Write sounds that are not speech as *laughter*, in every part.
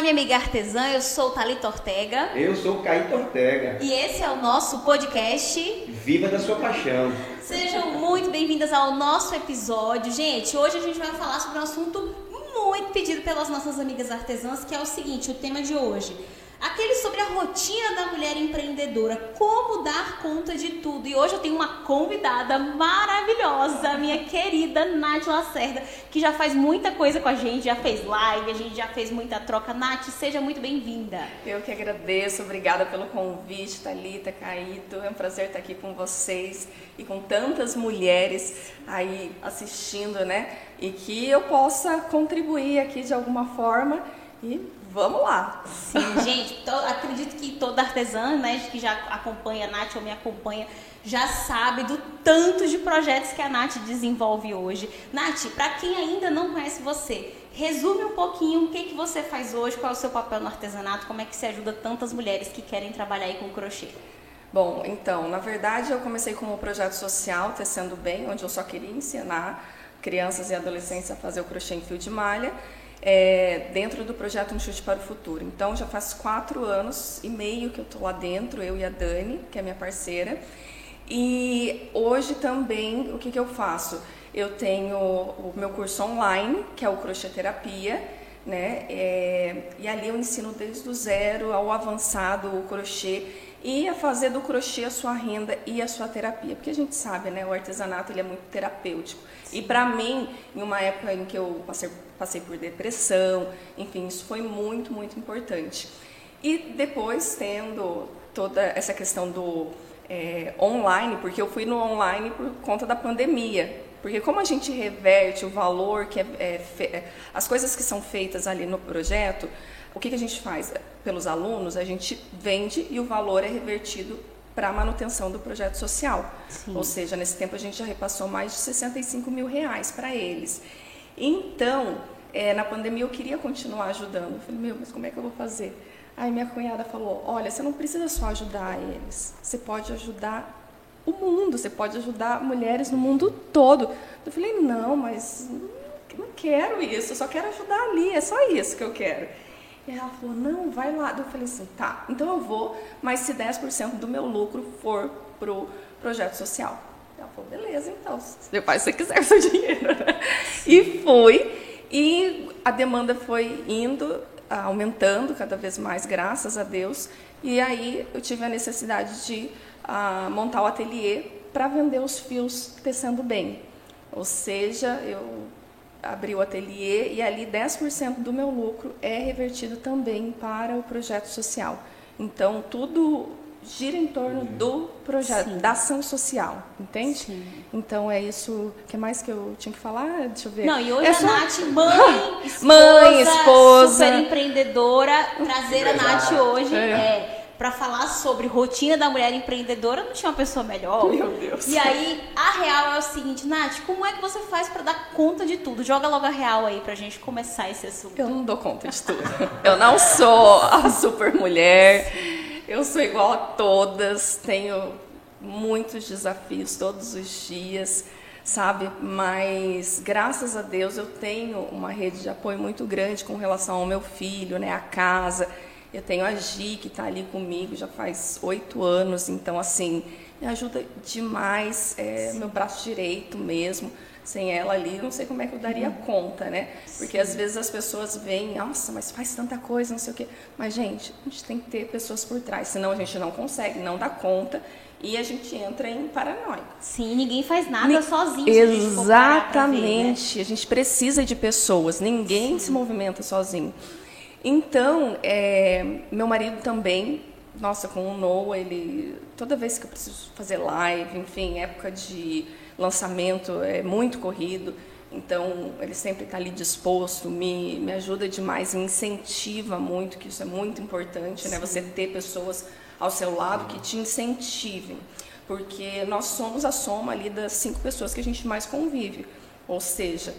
Olá, minha amiga artesã, eu sou Thalita Ortega. Eu sou Caíto Ortega. E esse é o nosso podcast Viva da sua paixão. Sejam muito bem-vindas ao nosso episódio. Gente, hoje a gente vai falar sobre um assunto muito pedido pelas nossas amigas artesãs, que é o seguinte, o tema de hoje aquele sobre a rotina da mulher empreendedora, como dar conta de tudo. E hoje eu tenho uma convidada maravilhosa, minha querida Nath Lacerda, que já faz muita coisa com a gente, já fez live, a gente já fez muita troca. Nath, seja muito bem-vinda. Eu que agradeço, obrigada pelo convite, Thalita, Caíto. É um prazer estar aqui com vocês e com tantas mulheres aí assistindo, né? E que eu possa contribuir aqui de alguma forma e vamos lá. Sim, gente, to, acredito que toda artesã, né, que já acompanha a Nath ou me acompanha, já sabe do tanto de projetos que a Nath desenvolve hoje. Nath, para quem ainda não conhece você, resume um pouquinho o que, que você faz hoje, qual é o seu papel no artesanato, como é que você ajuda tantas mulheres que querem trabalhar aí com crochê. Bom, então, na verdade eu comecei com um projeto social, Tecendo Bem, onde eu só queria ensinar crianças e adolescentes a fazer o crochê em fio de malha é, dentro do projeto Um Chute para o Futuro. Então já faz quatro anos e meio que eu estou lá dentro, eu e a Dani, que é minha parceira. E hoje também o que, que eu faço? Eu tenho o meu curso online, que é o Crochê Terapia, né? É, e ali eu ensino desde o zero ao avançado o crochê e a fazer do crochê a sua renda e a sua terapia, porque a gente sabe, né, o artesanato ele é muito terapêutico. Sim. E para mim, em uma época em que eu passei, passei por depressão, enfim, isso foi muito, muito importante. E depois tendo toda essa questão do é, online, porque eu fui no online por conta da pandemia. Porque como a gente reverte o valor que é, é, é as coisas que são feitas ali no projeto, o que, que a gente faz? Pelos alunos, a gente vende e o valor é revertido para a manutenção do projeto social. Sim. Ou seja, nesse tempo a gente já repassou mais de 65 mil reais para eles. Então, é, na pandemia eu queria continuar ajudando. Eu falei, meu, mas como é que eu vou fazer? Aí minha cunhada falou, olha, você não precisa só ajudar eles, você pode ajudar o mundo, você pode ajudar mulheres no mundo todo. Eu falei, não, mas não quero isso, eu só quero ajudar ali, é só isso que eu quero. E ela falou, não, vai lá. Eu falei assim, tá, então eu vou, mas se 10% do meu lucro for pro projeto social. Ela falou, beleza, então, você faz se você quiser o seu *laughs* dinheiro. e fui, e a demanda foi indo, aumentando cada vez mais, graças a Deus. E aí eu tive a necessidade de uh, montar o ateliê para vender os fios tecendo bem. Ou seja, eu abri o ateliê e ali 10% do meu lucro é revertido também para o projeto social. Então, tudo gira em torno do projeto, Sim. da ação social, entende? Sim. Então é isso. O que mais que eu tinha que falar? Deixa eu ver. Não, e hoje é a só... Nath, *laughs* mãe, esposa, mãe, esposa, super empreendedora, trazer a Nath hoje. É. é para falar sobre rotina da mulher empreendedora, não tinha uma pessoa melhor. Meu Deus. E aí, a real é o seguinte, Nath, como é que você faz para dar conta de tudo? Joga logo a real aí pra gente começar esse assunto. Eu não dou conta de tudo. Eu não sou a super mulher. Eu sou igual a todas, tenho muitos desafios todos os dias, sabe? Mas graças a Deus eu tenho uma rede de apoio muito grande com relação ao meu filho, né, a casa. Eu tenho a Gi, que está ali comigo já faz oito anos, então, assim, me ajuda demais, é meu braço direito mesmo. Sem ela ali, não sei como é que eu daria uhum. conta, né? Porque Sim. às vezes as pessoas veem, nossa, mas faz tanta coisa, não sei o quê. Mas, gente, a gente tem que ter pessoas por trás, senão a gente não consegue, não dá conta e a gente entra em paranoia. Sim, ninguém faz nada Ni sozinho. Exatamente. Ver, né? A gente precisa de pessoas, ninguém Sim. se movimenta sozinho. Então, é, meu marido também, nossa, com o Noah, ele toda vez que eu preciso fazer live, enfim, época de lançamento é muito corrido. Então, ele sempre está ali disposto, me, me ajuda demais, me incentiva muito, que isso é muito importante, né? Você ter pessoas ao seu lado que te incentivem. Porque nós somos a soma ali das cinco pessoas que a gente mais convive. Ou seja,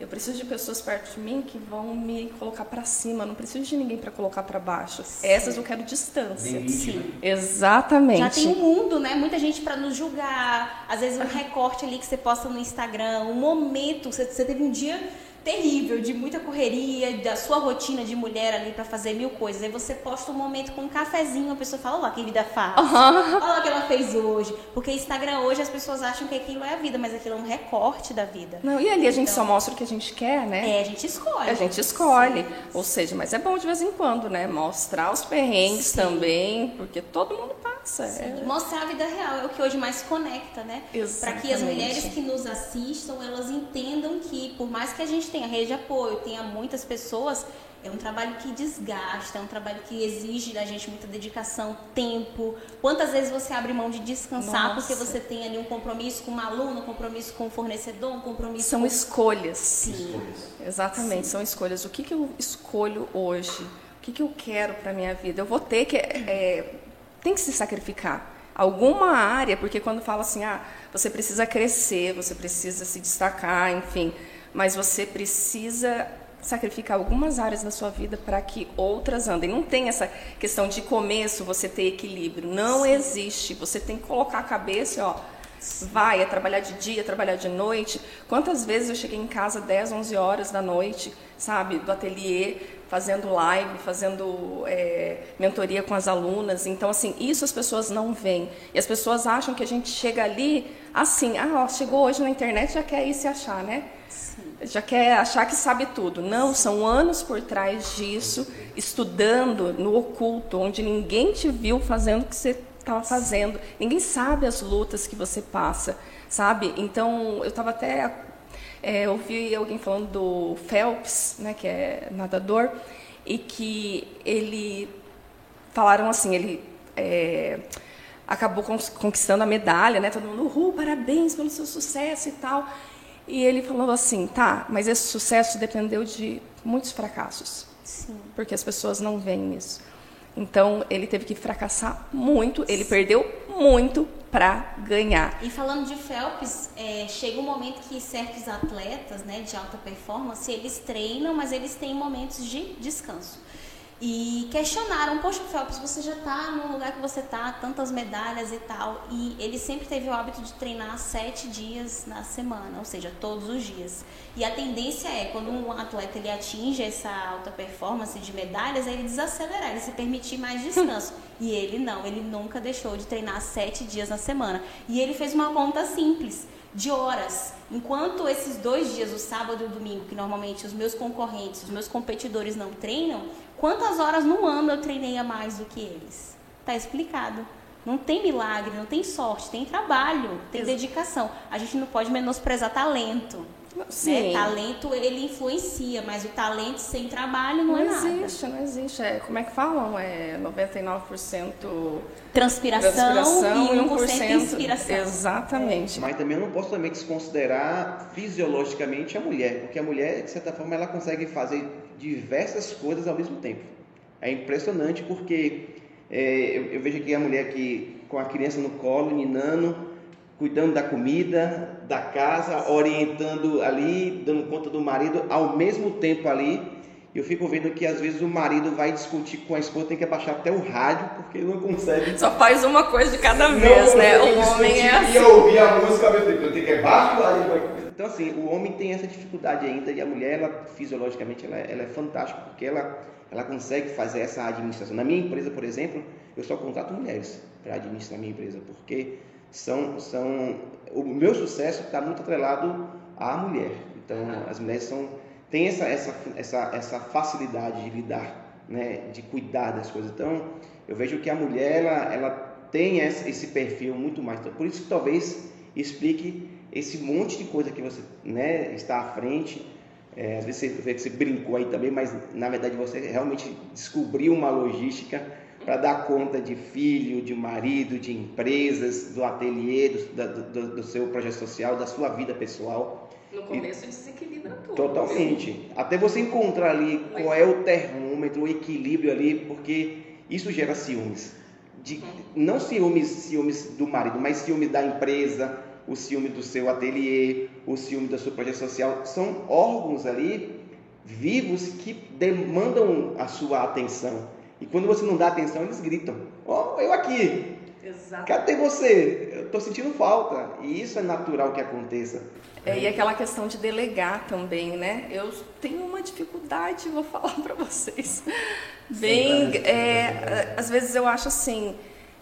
eu preciso de pessoas perto de mim que vão me colocar para cima, não preciso de ninguém para colocar para baixo. Sim. Essas eu quero distância. Sim. Exatamente. Já tem um mundo, né? Muita gente para nos julgar. Às vezes um recorte ali que você posta no Instagram, um momento, você, você teve um dia terrível, de muita correria, da sua rotina de mulher ali para fazer mil coisas. Aí você posta um momento com um cafezinho, a pessoa fala, olha lá que vida fácil. Uhum. Olha lá o que ela fez hoje. Porque Instagram hoje as pessoas acham que aquilo é a vida, mas aquilo é um recorte da vida. Não, e ali a gente então, só mostra o que a gente quer, né? É, a gente escolhe. A gente escolhe. Sim. Ou seja, mas é bom de vez em quando, né? Mostrar os perrengues Sim. também, porque todo mundo passa. É. Mostrar a vida real é o que hoje mais conecta, né? Para que as mulheres que nos assistam, elas entendam que, por mais que a gente tenha tenha rede de apoio, tenha muitas pessoas, é um trabalho que desgasta, é um trabalho que exige da gente muita dedicação, tempo. Quantas vezes você abre mão de descansar Nossa. porque você tem ali um compromisso com um aluno, um compromisso com um fornecedor, um compromisso São com... escolhas. Sim. Escolhas. Exatamente, Sim. são escolhas. O que, que eu escolho hoje? O que, que eu quero para minha vida? Eu vou ter que... É, tem que se sacrificar alguma área, porque quando fala assim, ah, você precisa crescer, você precisa se destacar, enfim, mas você precisa sacrificar algumas áreas da sua vida para que outras andem. Não tem essa questão de começo você ter equilíbrio. Não Sim. existe. Você tem que colocar a cabeça, ó, vai, é trabalhar de dia, trabalhar de noite. Quantas vezes eu cheguei em casa 10, 11 horas da noite, sabe, do ateliê, fazendo live, fazendo é, mentoria com as alunas. Então, assim, isso as pessoas não veem. E as pessoas acham que a gente chega ali assim, ah, ó, chegou hoje na internet, já quer ir se achar, né? já quer achar que sabe tudo. Não, são anos por trás disso, estudando no oculto, onde ninguém te viu fazendo o que você estava fazendo. Ninguém sabe as lutas que você passa, sabe? Então, eu estava até é, ouvi alguém falando do Phelps, né, que é nadador, e que ele falaram assim, ele é, acabou conquistando a medalha, né? Todo mundo, uhul, parabéns pelo seu sucesso e tal. E ele falou assim, tá, mas esse sucesso dependeu de muitos fracassos. Sim. Porque as pessoas não veem isso. Então, ele teve que fracassar muito, ele perdeu muito para ganhar. E falando de Phelps, é, chega um momento que certos atletas né, de alta performance, eles treinam, mas eles têm momentos de descanso e questionaram, poxa, Phelps, você já está no lugar que você está, tantas medalhas e tal. E ele sempre teve o hábito de treinar sete dias na semana, ou seja, todos os dias. E a tendência é, quando um atleta ele atinge essa alta performance de medalhas, ele desacelerar, ele se permitir mais descanso. *laughs* e ele não, ele nunca deixou de treinar sete dias na semana. E ele fez uma conta simples de horas. Enquanto esses dois dias, o sábado e o domingo, que normalmente os meus concorrentes, os meus competidores não treinam, quantas horas no ano eu treinei a mais do que eles? Tá explicado. Não tem milagre, não tem sorte, tem trabalho, tem dedicação. A gente não pode menosprezar talento. Sim. Né? Talento ele influencia, mas o talento sem trabalho não, não é nada. Não existe, não existe. É, como é que falam? É 99% transpiração, transpiração e 1%, 1% inspiração. Exatamente. Mas também eu não posso também desconsiderar fisiologicamente a mulher, porque a mulher, de certa forma, ela consegue fazer diversas coisas ao mesmo tempo. É impressionante porque é, eu, eu, vejo aqui a mulher que com a criança no colo, ninando, cuidando da comida, da casa, orientando ali, dando conta do marido, ao mesmo tempo ali. Eu fico vendo que às vezes o marido vai discutir com a esposa, tem que abaixar até o rádio, porque ele não consegue. Só faz uma coisa de cada vez, não, né? O homem é assim. E ouvir a música ao mesmo tempo, eu tenho que abaixar Então, assim, o homem tem essa dificuldade ainda, e a mulher, ela, fisiologicamente, ela, ela é fantástica, porque ela, ela consegue fazer essa administração. Na minha empresa, por exemplo, eu só contrato mulheres para administrar a minha empresa, porque são, são o meu sucesso está muito atrelado à mulher. Então, as mulheres são têm essa, essa, essa, essa facilidade de lidar, né, de cuidar das coisas. Então, eu vejo que a mulher ela, ela tem esse perfil muito mais. Então, por isso que talvez explique esse monte de coisa que você né, está à frente. É, às vezes você vê que você brincou aí também, mas na verdade você realmente descobriu uma logística para dar conta de filho, de marido, de empresas, do ateliê, do, do, do, seu projeto social, da sua vida pessoal. No começo e, desequilibra tudo. Totalmente. Até você encontrar ali Mas... qual é o termômetro, o equilíbrio ali, porque isso gera ciúmes. De, uhum. Não ciúmes, ciúmes do marido, mas ciúmes da empresa, o ciúme do seu ateliê, o ciúme do seu projeto social. São órgãos ali vivos que demandam a sua atenção. E quando você não dá atenção, eles gritam: Ó, oh, eu aqui. Exato. Cadê você? estou sentindo falta. E isso é natural que aconteça. É, e aquela questão de delegar também, né? Eu tenho uma dificuldade, vou *laughs* falar para vocês. Bem, é, às vezes eu acho assim,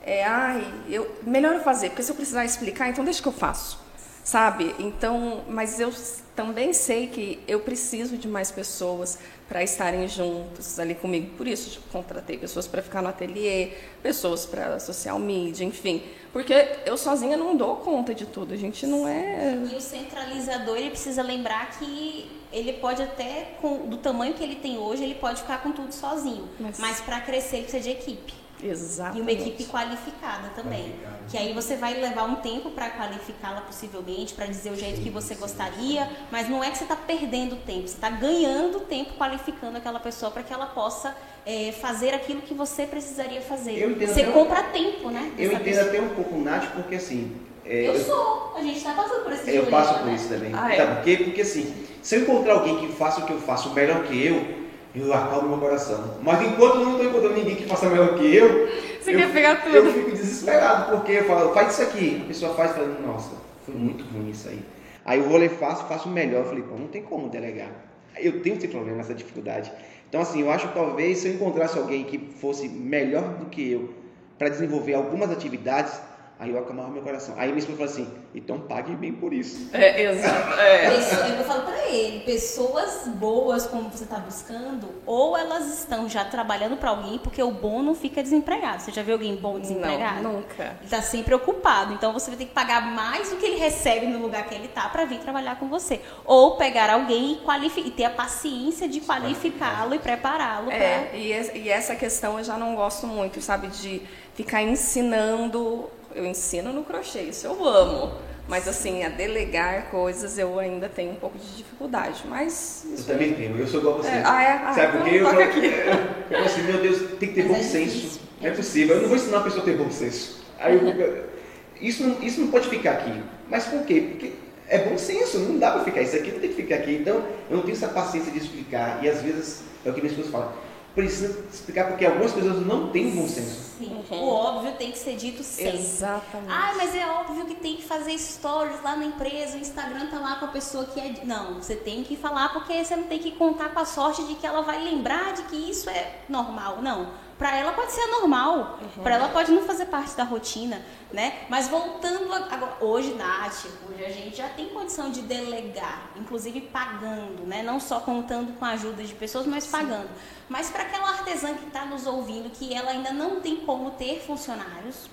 é, ai, eu, melhor eu fazer, porque se eu precisar explicar, então deixa que eu faço, sabe? Então, mas eu também sei que eu preciso de mais pessoas para estarem juntos ali comigo. Por isso, contratei pessoas para ficar no ateliê, pessoas para social media, enfim. Porque eu sozinha não dou conta de tudo. A gente não é. E o centralizador, ele precisa lembrar que ele pode até, com, do tamanho que ele tem hoje, ele pode ficar com tudo sozinho. Mas, Mas para crescer, ele precisa de equipe. Exatamente. E uma equipe qualificada também. Qualificada. Que aí você vai levar um tempo para qualificá-la possivelmente, para dizer o jeito que você gostaria, mas não é que você está perdendo tempo, você está ganhando tempo qualificando aquela pessoa para que ela possa é, fazer aquilo que você precisaria fazer. Você até um- compra tempo, né? Eu entendo pessoa. até um pouco, Nath, porque assim. é, Eu sou, a gente está passando por esse Eu passo por né? isso também. Ah, é? Sabe por quê? Porque assim, se eu encontrar alguém que faça o que eu faço melhor que eu, eu acalmo meu coração. Mas enquanto eu não estou encontrando ninguém que faça melhor que eu, Você eu, quer pegar tudo. eu fico desesperado, porque eu falo, faz isso aqui. A pessoa faz e fala, nossa, foi muito ruim isso aí. Aí eu vou e faço, faço melhor. Eu falei, pô, não tem como delegar. Eu tenho esse problema, essa dificuldade. Então, assim, eu acho que talvez se eu encontrasse alguém que fosse melhor do que eu para desenvolver algumas atividades, aí eu acalmava meu coração. Aí minha esposa falou assim, então pague bem por isso. É, exato. É. Pessoa- Eu falo pra ele, pessoas boas como você está buscando, ou elas estão já trabalhando para alguém, porque o bom não fica desempregado. Você já viu alguém bom desempregado? Não, nunca. Ele está sempre ocupado, então você vai ter que pagar mais do que ele recebe no lugar que ele está para vir trabalhar com você. Ou pegar alguém e, e ter a paciência de qualificá-lo e prepará-lo para. É, e essa questão eu já não gosto muito, sabe? De ficar ensinando. Eu ensino no crochê, isso eu amo. Mas assim, a delegar coisas eu ainda tenho um pouco de dificuldade. Mas. Eu isso- também tenho, eu sou igual a você. É, ah, é? Ah, Sabe por quê? então Eu, falo- aqui. *laughs* eu falo assim, meu Deus, tem que ter Mas bom é senso. é é possível. Eu não vou ensinar a pessoa a ter bom senso. Aí eu *laughs* isso, não, isso não pode ficar aqui. Mas por quê? Porque é bom senso, não dá pra ficar. Isso aqui não tem que ficar aqui. Então, eu não tenho essa paciência de explicar. E às vezes, é o que minha esposa fala, precisa explicar porque algumas pessoas não têm bom senso. Sim. Uhum. O óbvio tem que ser dito sempre. Exatamente. Ah, mas é óbvio que tem que fazer stories lá na empresa, o Instagram tá lá com a pessoa que é. Não, você tem que falar porque você não tem que contar com a sorte de que ela vai lembrar de que isso é normal. Não. Pra ela pode ser anormal, Pra ela pode não fazer parte da rotina, né? Mas voltando agora, hoje, Nath, hoje a gente já tem condição de delegar, inclusive pagando, né? Não só contando com a ajuda de pessoas, mas pagando. Mas para aquela artesã que está nos ouvindo, que ela ainda não tem como ter funcionários,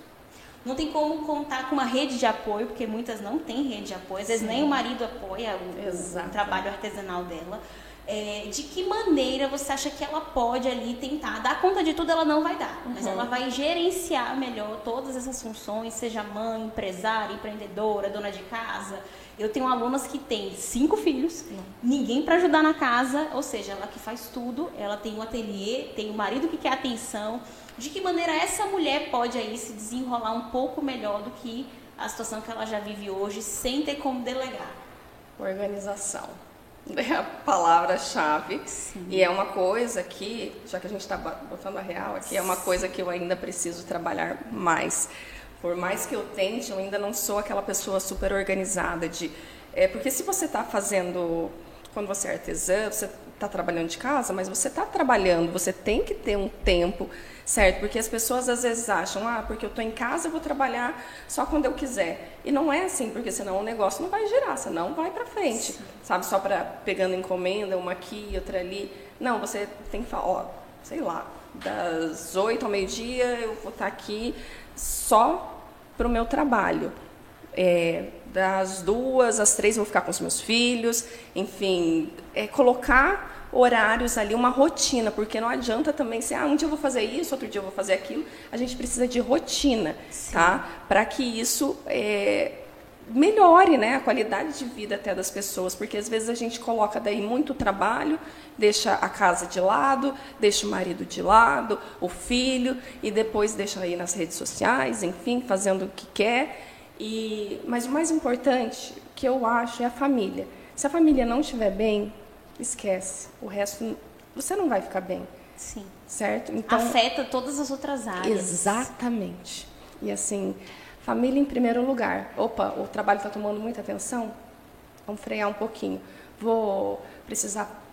não tem como contar com uma rede de apoio, porque muitas não têm rede de apoio, às vezes nem o marido apoia o- o, trabalho artesanal dela. É, de que maneira você acha que ela pode ali tentar dar conta de tudo? Ela não vai dar, mas ela vai gerenciar melhor todas essas funções, seja mãe, empresária, empreendedora, dona de casa. Eu tenho alunas que têm cinco filhos, ninguém para ajudar na casa, ou seja, ela que faz tudo, ela tem um ateliê, tem o marido que quer atenção. De que maneira essa mulher pode aí se desenrolar um pouco melhor do que a situação que ela já vive hoje, sem ter como delegar? Organização. *laughs* É a palavra-chave. E é uma coisa que, já que a gente está botando a real aqui, é uma coisa que eu ainda preciso trabalhar mais. Por mais que eu tente, eu ainda não sou aquela pessoa super organizada de. É, porque se você está fazendo. Quando você é artesã, você está trabalhando de casa, mas você está trabalhando, você tem que ter um tempo, certo? Porque as pessoas às vezes acham, ah, porque eu estou em casa, eu vou trabalhar só quando eu quiser. E não é assim, porque senão o negócio não vai girar, senão vai para frente, sabe? Só para pegando encomenda, uma aqui, outra ali. Não, você tem que falar, ó, sei lá, das oito ao meio-dia eu vou estar aqui só para o meu trabalho. É, das duas às três eu vou ficar com os meus filhos, enfim, é colocar horários ali, uma rotina, porque não adianta também ser, ah, um dia eu vou fazer isso, outro dia eu vou fazer aquilo. A gente precisa de rotina, tá? Para que isso é, melhore, né, a qualidade de vida até das pessoas, porque às vezes a gente coloca daí muito trabalho, deixa a casa de lado, deixa o marido de lado, o filho e depois deixa aí nas redes sociais, enfim, fazendo o que quer. E mas o mais importante que eu acho é a família. Se a família não estiver bem, esquece. O resto você não vai ficar bem, Sim. certo? Então Afeta todas as outras áreas. Exatamente. E assim, Família em primeiro lugar. Opa, o trabalho está tomando muita atenção? Vamos frear um pouquinho. Vou precisar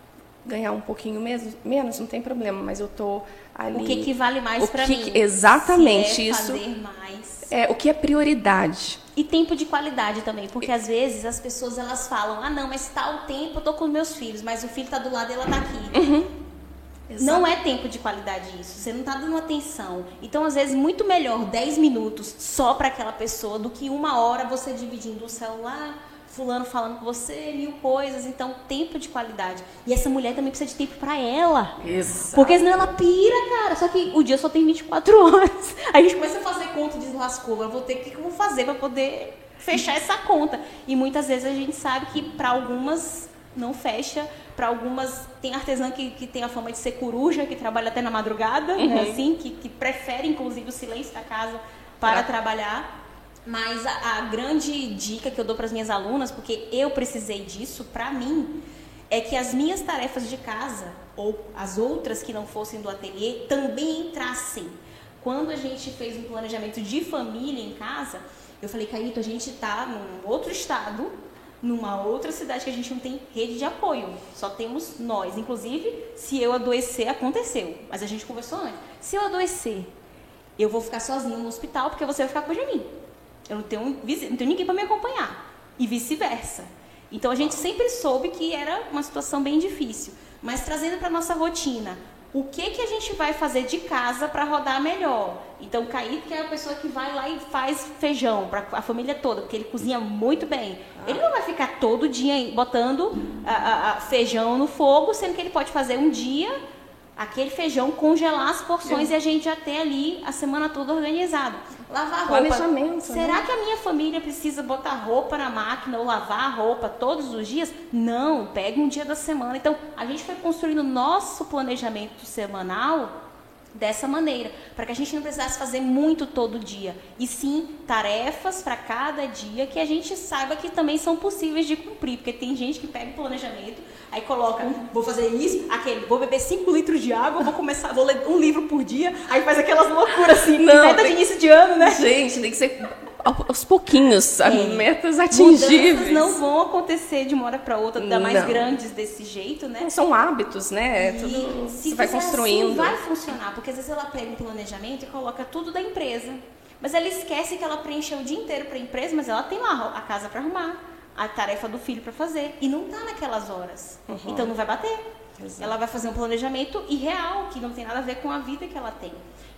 ganhar um pouquinho menos, menos não tem problema, mas eu tô ali. O que, que vale mais para mim? Exatamente é isso. Fazer mais. É o que é prioridade. E tempo de qualidade também, porque às vezes as pessoas elas falam: "Ah, não, mas tal tempo eu tô com meus filhos, mas o filho tá do lado e ela tá aqui". Uhum. Não é tempo de qualidade isso. Você não tá dando atenção. Então, às vezes, muito melhor 10 minutos só para aquela pessoa do que uma hora você dividindo o celular, fulano falando com você, mil coisas. Então, tempo de qualidade. E essa mulher também precisa de tempo para ela. Exato. Porque senão ela pira, cara. Só que o dia só tem 24 *laughs* horas. Aí a gente começa a fazer conta de lascou. Eu vou ter que, que eu vou fazer para poder fechar essa conta. E muitas vezes a gente sabe que para algumas não fecha, para algumas tem artesã que, que tem a fama de ser coruja, que trabalha até na madrugada, né, Uhum. assim, que, que prefere inclusive o silêncio da casa para trabalhar. Mas a, a grande dica que eu dou para as minhas alunas, porque eu precisei disso para mim, é que as minhas tarefas de casa ou as outras que não fossem do ateliê também entrassem. Quando a gente fez um planejamento de família em casa, eu falei, Caíto, a gente está num outro estado, numa outra cidade que a gente não tem rede de apoio, só temos nós. Inclusive, se eu adoecer, aconteceu, mas a gente conversou antes. Se eu adoecer, eu vou ficar sozinha no hospital porque você vai ficar cuidando de mim. Eu não tenho, não tenho ninguém para me acompanhar. E vice-versa. Então a gente sempre soube que era uma situação bem difícil. Mas trazendo para nossa rotina, o que que a gente vai fazer de casa para rodar melhor? Então o Kaique que é a pessoa que vai lá e faz feijão para a família toda, porque ele cozinha muito bem. Ele não vai ficar todo dia botando a- a- a feijão no fogo, sendo que ele pode fazer um dia aquele feijão, congelar as porções e a gente já ter ali a semana toda organizado. Lavar roupa. Planejamento, Será né? que a minha família precisa botar roupa na máquina ou lavar a roupa todos os dias? Não, pegue um dia da semana. Então, a gente foi construindo nosso planejamento semanal dessa maneira, para que a gente não precisasse fazer muito todo dia, e sim tarefas para cada dia que a gente saiba que também são possíveis de cumprir, porque tem gente que pega o planejamento, aí coloca, vou fazer isso, aquele, vou beber 5 litros de água, vou começar, vou ler um livro por dia, aí faz aquelas loucuras assim, Não, meta de tem- início de ano, né? Gente, tem que ser aos pouquinhos, É. metas Mudanças atingíveis. não vão acontecer de uma hora para outra, ainda mais Não. grandes desse jeito, né? São hábitos, né? É E tudo, se você vai fizer construindo. Assim, vai funcionar, porque às vezes ela pega um planejamento e coloca tudo da empresa. Mas ela esquece que ela preencheu o dia inteiro para a empresa, mas ela tem lá a casa para arrumar, a tarefa do filho para fazer. E não tá naquelas horas. Uhum. Então não vai bater. Exato. Ela vai fazer um planejamento irreal, que não tem nada a ver com a vida que ela tem.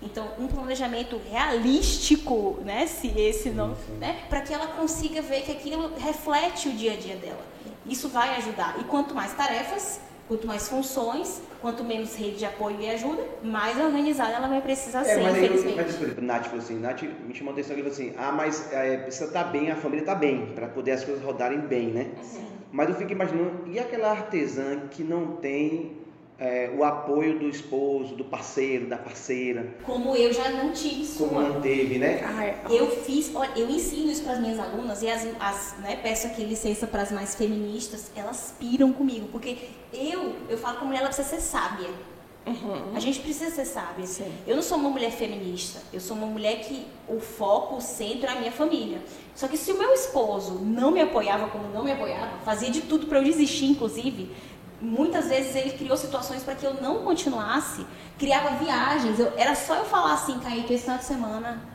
Então, um planejamento realístico, né, se esse não, né, para que ela consiga ver que aquilo reflete o dia a dia dela. Isso vai ajudar. E quanto mais tarefas, quanto mais funções, quanto menos rede de apoio e ajuda, mais organizada ela vai precisar É, ser, mas aí, eu- infelizmente. mas Nath falou assim, Nath me chamou a atenção, ele falou assim, ah, mas é, precisa estar bem, a família está bem, para poder as coisas rodarem bem, né? Mas eu fico imaginando, e aquela artesã que não tem é, o apoio do esposo, do parceiro, da parceira, Como eu já não tive como sua. não teve, né? Ai, Eu fiz, olha, eu ensino isso para as minhas alunas e as, as né, peço aqui licença para as mais feministas, elas piram comigo, porque eu, eu falo que a mulher ela precisa ser sábia. A gente precisa ser sábia. Sim. Eu não sou uma mulher feminista, eu sou uma mulher que o foco, o centro é a minha família. Só que se o meu esposo não me apoiava como não me apoiava, fazia de tudo para eu desistir, inclusive, muitas vezes ele criou situações para que eu não continuasse, criava viagens. Eu, era só eu falar assim, Caíto, esse final de semana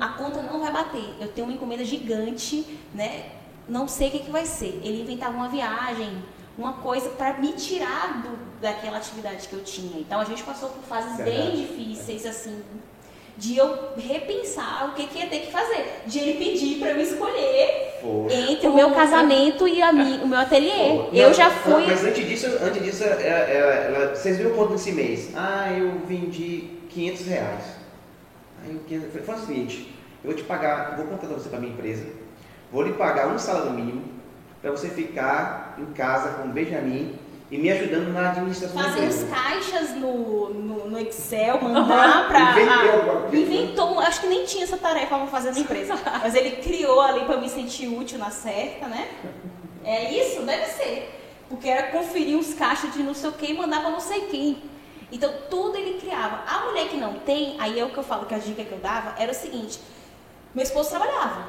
a conta não vai bater. Eu tenho uma encomenda gigante, né? Não sei o que, que vai ser. Ele inventava uma viagem, uma coisa para me tirar do, daquela atividade que eu tinha. Então a gente passou por fases bem Verdade. difíceis, assim, de eu repensar o que, que ia ter que fazer. De ele pedir para eu escolher Pô. entre o meu casamento e a mi, o meu ateliê. Pô, eu não, já fui. Mas antes disso, antes disso ela- ela- ela- vocês viram quanto nesse mês? Ah, eu vendi 500 reais. Aí eu falei, falei, faz o seguinte, eu vou te pagar, vou contratar você para minha empresa, vou lhe pagar um salário mínimo para você ficar em casa com o Benjamin e me ajudando na administração Fazer os caixas no, no, no Excel, mandar pra. Inventou ah, alguma coisa. inventou, acho que nem tinha essa tarefa pra fazer na empresa. *laughs* Mas ele criou ali pra me sentir útil na certa, né? É isso? Deve ser. Porque era conferir uns caixas de não sei o que e mandar pra não sei quem. Então tudo ele criava. A mulher que não tem, aí é o que eu falo que a dica que eu dava era o seguinte: Meu esposo trabalhava.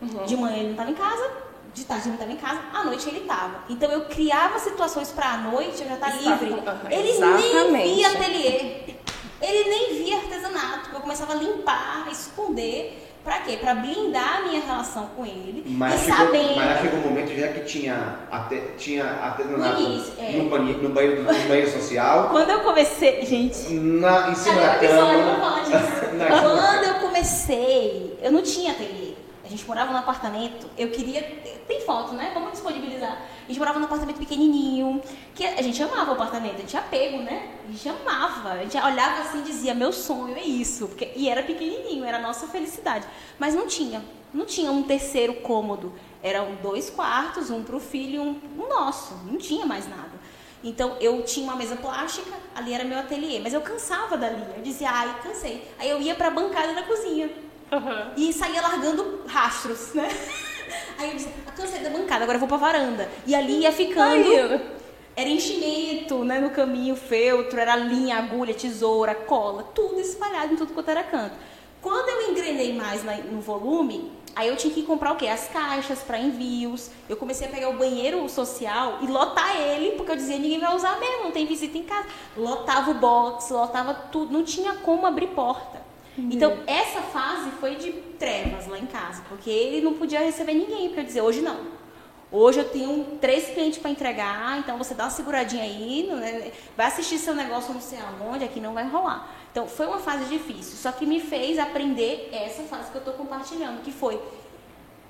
Uhum. De manhã ele não estava em casa, de tarde ele não estava em casa, à noite ele estava. Então eu criava situações para a noite eu já estar tá livre. Uhum. Ele Exatamente. nem via ateliê. Ele nem via artesanato. Eu começava a limpar, a esconder. Pra quê? Pra blindar a minha relação com ele. Mas, e chegou, sabendo... mas chegou um momento já que tinha, até, tinha artesanato no, é. no, banheiro, no, banheiro, no banheiro social. Quando eu comecei, gente. Na, em cima da *laughs* cama. Quando eu comecei, eu não tinha ateliê. A gente morava num apartamento, eu queria. Tem foto, né? Vamos disponibilizar. A gente morava num apartamento pequenininho, que a gente amava o apartamento, a gente apego, né? A gente amava. A gente olhava assim e dizia: meu sonho é isso. Porque, e era pequenininho, era a nossa felicidade. Mas não tinha. Não tinha um terceiro cômodo. Eram dois quartos, um para o filho e um, um nosso. Não tinha mais nada. Então eu tinha uma mesa plástica, ali era meu ateliê, mas eu cansava dali. Eu dizia, ai, cansei. Aí eu ia para a bancada da cozinha. Uhum. E saía largando rastros, né? *laughs* Aí eu disse, ah, cansei da bancada, agora eu vou pra varanda. E ali ia ficando. Era enchimento, né? No caminho, feltro, era linha, agulha, tesoura, cola, tudo espalhado em tudo quanto era canto. Quando eu engrenei mais no volume, aí eu tinha que comprar o quê? As caixas para envios. Eu comecei a pegar o banheiro social e lotar ele, porque eu dizia, ninguém vai usar mesmo, não tem visita em casa. Lotava o box, lotava tudo, não tinha como abrir porta. Uhum. Então, essa fase foi de trevas lá em casa, porque ele não podia receber ninguém para dizer, hoje não. Hoje eu tenho três clientes para entregar, então você dá uma seguradinha aí, né? vai assistir seu negócio não sei aonde, aqui não vai rolar. Então, foi uma fase difícil, só que me fez aprender essa fase que eu estou compartilhando, que foi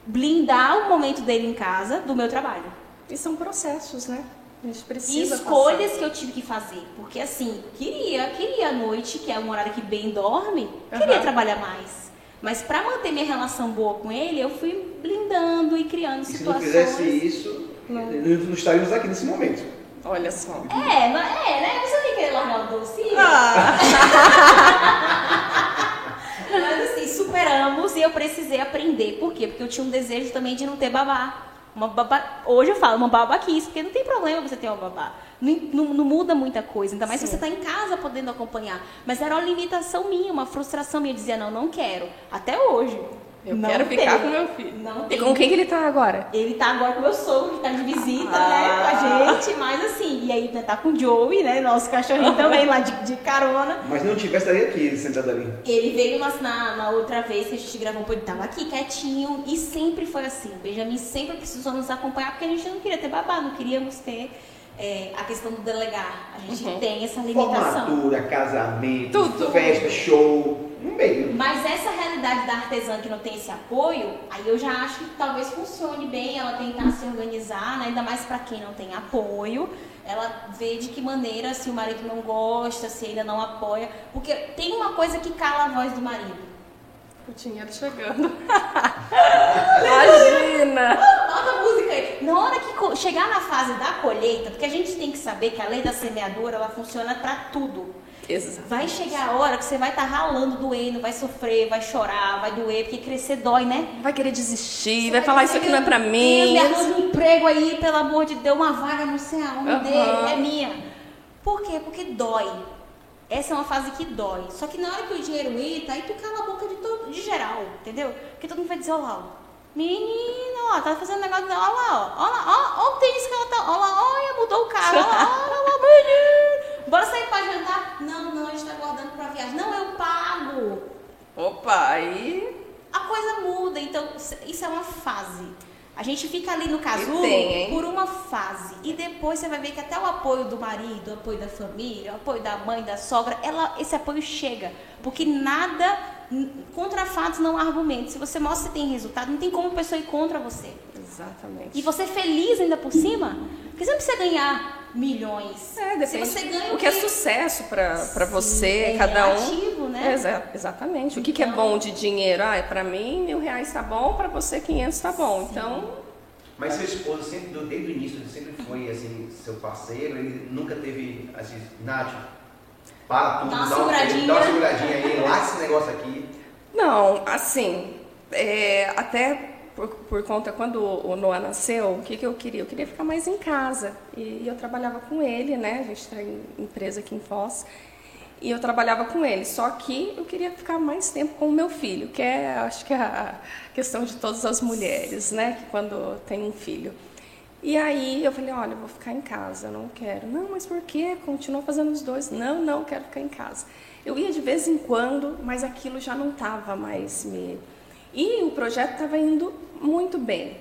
blindar o momento dele em casa do meu trabalho. E são processos, né? A gente precisa e escolhas passar. que eu tive que fazer. Porque assim, queria, queria à noite, que é um horário que bem dorme, uhum. queria trabalhar mais. Mas para manter minha relação boa com ele, eu fui blindando e criando e situações. Se não fizesse isso, não, não estaríamos aqui nesse momento. Olha só. É, é, né? Você nem querer largar o doce. Ah. *laughs* Mas assim, superamos e eu precisei aprender. Por quê? Porque eu tinha um desejo também de não ter babá. Uma baba... Hoje eu falo uma babaquice, porque não tem problema você ter uma babá. Não, não, não muda muita coisa, ainda mais Sim. se você está em casa podendo acompanhar. Mas era uma limitação minha, uma frustração minha. Eu dizia, não, não quero. Até hoje. Eu não quero tem. ficar com meu filho. Não e tem. com quem que ele está agora? Ele está agora com meu sogro, que está de visita, ah. né, com a gente. Mas assim, e aí né, tá com o Joey, né, nosso cachorrinho também lá de, de carona. Mas não tivesse estaria aqui, sentado ali. Ele veio na, na, outra vez que a gente gravou, ele tava aqui quietinho e sempre foi assim. O Benjamin sempre precisou nos acompanhar porque a gente não queria ter babá, não queríamos ter é, a questão do delegar. A gente uhum. tem essa limitação. Formatura, casamento, Tudo. festa, show, no meio. Mas essa realidade da artesã que não tem esse apoio, aí eu já acho que talvez funcione bem ela tentar se organizar, né? ainda mais para quem não tem apoio. Ela vê de que maneira, se o marido não gosta, se ainda não apoia. Porque tem uma coisa que cala a voz do marido. O dinheiro chegando. *laughs* Imagina! Bota a música aí. Na hora que chegar na fase da colheita, porque a gente tem que saber que a lei da semeadura, ela funciona para tudo. Exato. Vai chegar a hora que você vai estar tá ralando, doendo, vai sofrer, vai chorar, vai doer, porque crescer dói, né? Vai querer desistir, vai, vai falar isso aqui não é pra mim. Me arranja um emprego aí, pelo amor de Deus, uma vaga não sei aonde, uhum. é minha. Por quê? Porque dói. Essa é uma fase que dói. Só que na hora que o dinheiro entra, aí tu cala a boca de, todo, de geral, entendeu? Porque todo mundo vai dizer, olha lá, menina, ó, tá fazendo negócio, olha lá, ó, olha lá, ó, ó o tênis que ela tá, olha lá, olha, mudou o carro, olha lá, olha lá, menino. Bora sair pra jantar? Não, não, a gente tá guardando pra viagem. Não, eu pago. Opa, aí... A coisa muda, então isso é uma fase. A gente fica ali no casulo tem, por uma fase. E depois você vai ver que até o apoio do marido, o apoio da família, o apoio da mãe, da sogra, ela, esse apoio chega. Porque nada, contra fatos não há argumentos. Se você mostra que tem resultado, não tem como a pessoa ir contra você. Exatamente. E você feliz ainda por cima, porque você não precisa ganhar milhões. É, depende. Se você ganha o que, é sucesso para você, é cada relativo, um. Né? Exa exatamente. O que, então... que é então bom de dinheiro? Ah, para mim mil reais tá bom, para você quinhentos tá bom. Sim. Então. Mas seu esposo sempre, desde o início, ele sempre foi assim, seu parceiro, ele nunca teve assim, Nath, para tudo, dá uma, dá seguradinha. dá uma seguradinha aí, lá esse negócio aqui. Não, assim, é, até por, por conta, quando o Noah nasceu, o que, que eu queria? Eu queria ficar mais em casa. E, e eu trabalhava com ele, né? A gente tem empresa aqui em Foz. e eu trabalhava com ele. Só que eu queria ficar mais tempo com o meu filho, que é, acho que é a questão de todas as mulheres, né? Que quando tem um filho. E aí eu falei, olha, eu vou ficar em casa, não quero. Não, mas por quê? Continua fazendo os dois. Não, não, quero ficar em casa. Eu ia de vez em quando, mas aquilo já não estava mais me. E o projeto estava indo muito bem.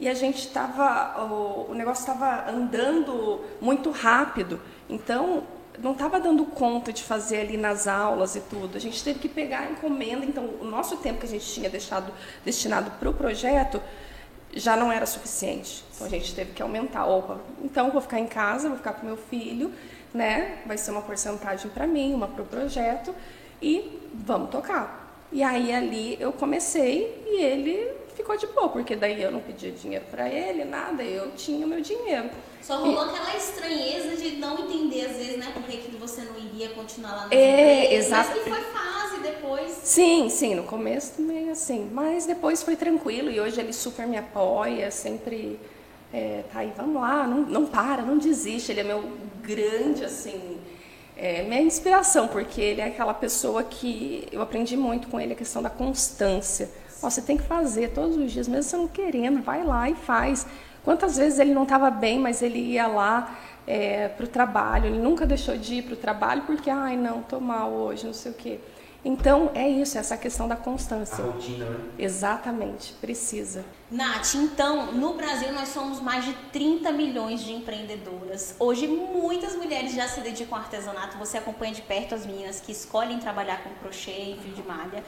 E a gente estava, o, o negócio estava andando muito rápido. Então não estava dando conta de fazer ali nas aulas e tudo. A gente teve que pegar a encomenda. Então o nosso tempo que a gente tinha deixado destinado para o projeto já não era suficiente. Então a gente teve que aumentar. Opa, então vou ficar em casa, vou ficar com meu filho, né? Vai ser uma porcentagem para mim, uma para o projeto e vamos tocar. E aí ali eu comecei e ele ficou de boa, porque daí eu não pedia dinheiro para ele, nada, eu tinha o meu dinheiro. Só rolou aquela estranheza de não entender às vezes, né, por que você não iria continuar lá na é, exato. mas que foi fase depois. Sim, sim, no começo também assim, mas depois foi tranquilo e hoje ele super me apoia, sempre é, tá aí, vamos lá, não, não para, não desiste, ele é meu grande, assim, é, minha inspiração, porque ele é aquela pessoa que eu aprendi muito com ele a questão da constância. Você tem que fazer todos os dias, mesmo você não querendo, vai lá e faz. Quantas vezes ele não estava bem, mas ele ia lá é, para o trabalho, ele nunca deixou de ir para o trabalho porque, ai, não, estou mal hoje, não sei o quê. Então, é isso, essa questão da constância. A rotina, né? Exatamente, precisa. Nath, então, no Brasil nós somos mais de 30 milhões de empreendedoras. Hoje, muitas mulheres já se dedicam ao artesanato. Você acompanha de perto as meninas que escolhem trabalhar com crochê e fio de malha.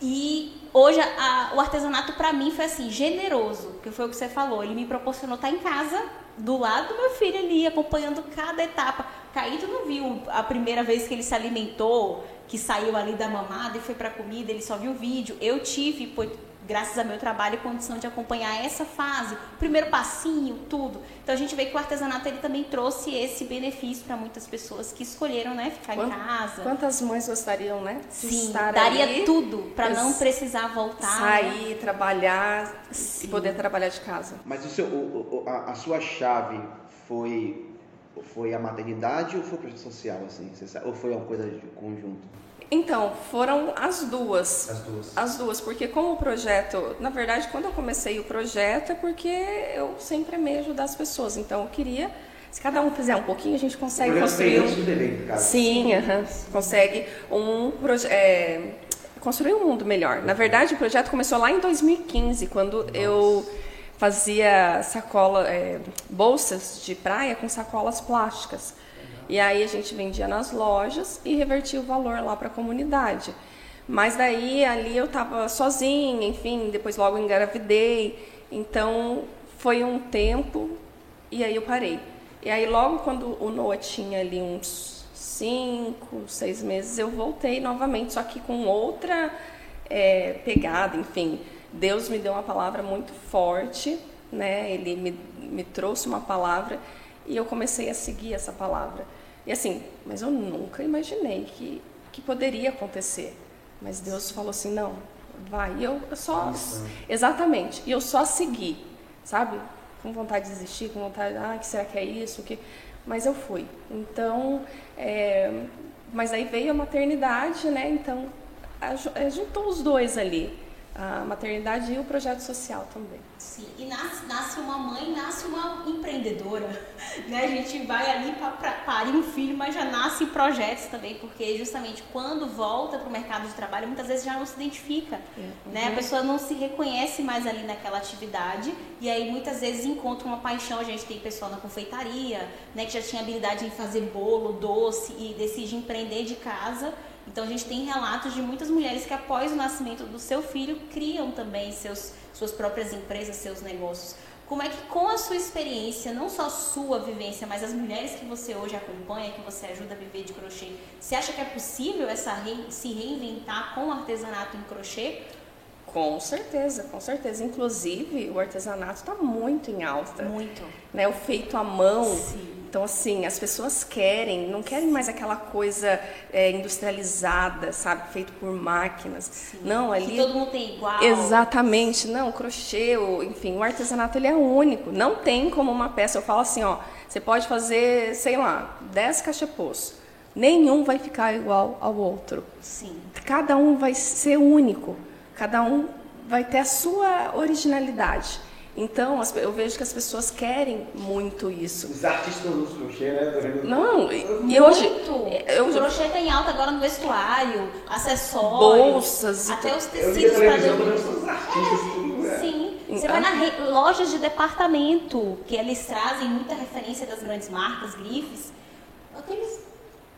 E hoje a, o artesanato para mim foi assim, generoso, que foi o que você falou. Ele me proporcionou estar em casa, do lado do meu filho ali, acompanhando cada etapa. Caíto não viu a primeira vez que ele se alimentou, que saiu ali da mamada e foi para comida, ele só viu o vídeo. Eu tive, graças ao meu trabalho, condição de acompanhar essa fase, o primeiro passinho, tudo. Então a gente vê que o artesanato ele também trouxe esse benefício para muitas pessoas que escolheram, né, ficar Quant, em casa. Quantas mães gostariam, né, de Sim, daria ali, tudo para não precisar voltar, sair, né? trabalhar Sim. e poder trabalhar de casa. Mas o seu, o, a, a sua chave foi foi a maternidade ou foi o projeto social assim? Ou foi uma coisa de conjunto? Então, foram as duas. As duas. As duas, porque como o projeto, na verdade, quando eu comecei o projeto é porque eu sempre amei ajudar as pessoas. Então, eu queria, se cada um fizer um pouquinho, a gente consegue construir um... Sim, uh -huh, consegue um projeto... É, construir um mundo melhor. Na verdade, o projeto começou lá em 2015, quando Nossa. eu fazia sacola, é, bolsas de praia com sacolas plásticas. E aí a gente vendia nas lojas e revertia o valor lá para a comunidade. Mas daí ali eu estava sozinha, enfim, depois logo engravidei. Então foi um tempo e aí eu parei. E aí logo quando o Noah tinha ali uns cinco, seis meses, eu voltei novamente, só que com outra é, pegada, enfim. Deus me deu uma palavra muito forte, né? Ele me, me trouxe uma palavra e eu comecei a seguir essa palavra. E assim, mas eu nunca imaginei que, que poderia acontecer. Mas Deus falou assim, não, vai. E eu, só. Exatamente. E eu só segui, sabe? Com vontade de desistir, com vontade, ah, que será que é isso? Que... Mas eu fui. Então, é... mas aí veio a maternidade, né? Então, é, juntou os dois ali a maternidade e o projeto social também. Sim, e nasce, nasce uma mãe, nasce uma empreendedora. *laughs* Né? A gente vai ali para parir um filho, mas já nasce projetos também, porque justamente quando volta para o mercado de trabalho, muitas vezes já não se identifica. É. Né? A pessoa não se reconhece mais ali naquela atividade, e aí muitas vezes encontra uma paixão. A gente tem pessoal na confeitaria, né, que já tinha habilidade em fazer bolo, doce, e decide empreender de casa então a gente tem relatos de muitas mulheres que após o nascimento do seu filho criam também seus, suas próprias empresas, seus negócios. Como é que com a sua experiência, não só sua vivência, mas as mulheres que você hoje acompanha, que você ajuda a viver de crochê, você acha que é possível essa re, se reinventar com o artesanato em crochê? Com certeza, com certeza. Inclusive, o artesanato está muito em alta. Muito. Né? O feito à mão. Sim então, assim, as pessoas querem, não querem mais aquela coisa é, industrializada, sabe, feito por máquinas. Sim, não, ali. Que todo mundo tem igual. Exatamente, não, o crochê, o, enfim, o artesanato ele é único. Não tem como uma peça. Eu falo assim, ó, você pode fazer, sei lá, 10 cachepôs. nenhum vai ficar igual ao outro. Sim. Cada um vai ser único, cada um vai ter a sua originalidade. Então, as- eu vejo que as pessoas querem muito isso. Os artistas nos crochê, né? Vendo- Não, e hoje Muito. eu o crochê tá em alta agora no vestuário, acessórios, Bolsas e até os tecidos para dormir. os artistas, tudo. né? Sim, você vai na re- lojas de departamento, que eles trazem muita referência das grandes marcas, grifes, aqueles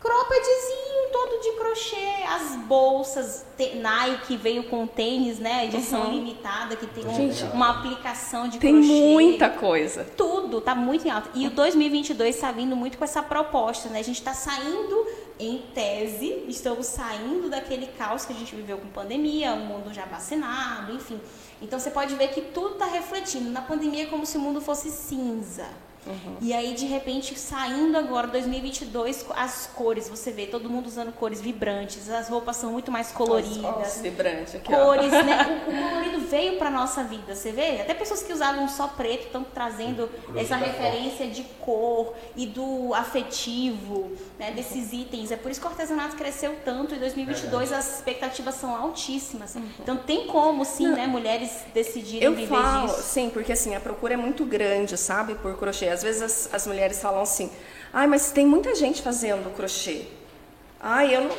croppedzinho todo de crochê, as bolsas, te- Nike veio com tênis, né, edição limitada, que tem um- Gente, uma aplicação de tem crochê. muita coisa. Tudo, tá muito em alta. E o 2022 está vindo muito com essa proposta, né? A gente está saindo, em tese, estamos saindo daquele caos que a gente viveu com pandemia, o mundo já vacinado, enfim. Então você pode ver que tudo está refletindo. Na pandemia é como se o mundo fosse cinza. E aí, de repente, saindo agora, 2022, as cores, você vê todo mundo usando cores vibrantes, as roupas são muito mais coloridas Olha os vibrantes aqui, ó. cores, né? *laughs* O, o colorido veio para nossa vida, você vê? Até pessoas que usavam só preto estão trazendo essa referência de cor e do afetivo, né? Desses itens. É por isso que o artesanato cresceu tanto. Em 2022 as expectativas são altíssimas. Então tem como, sim, né? Mulheres decidirem Eu viver falo, disso. sim, porque assim, a procura é muito grande, sabe, por crochê. Às vezes as, as mulheres falam assim, ai, mas tem muita gente fazendo crochê. Ai, eu não.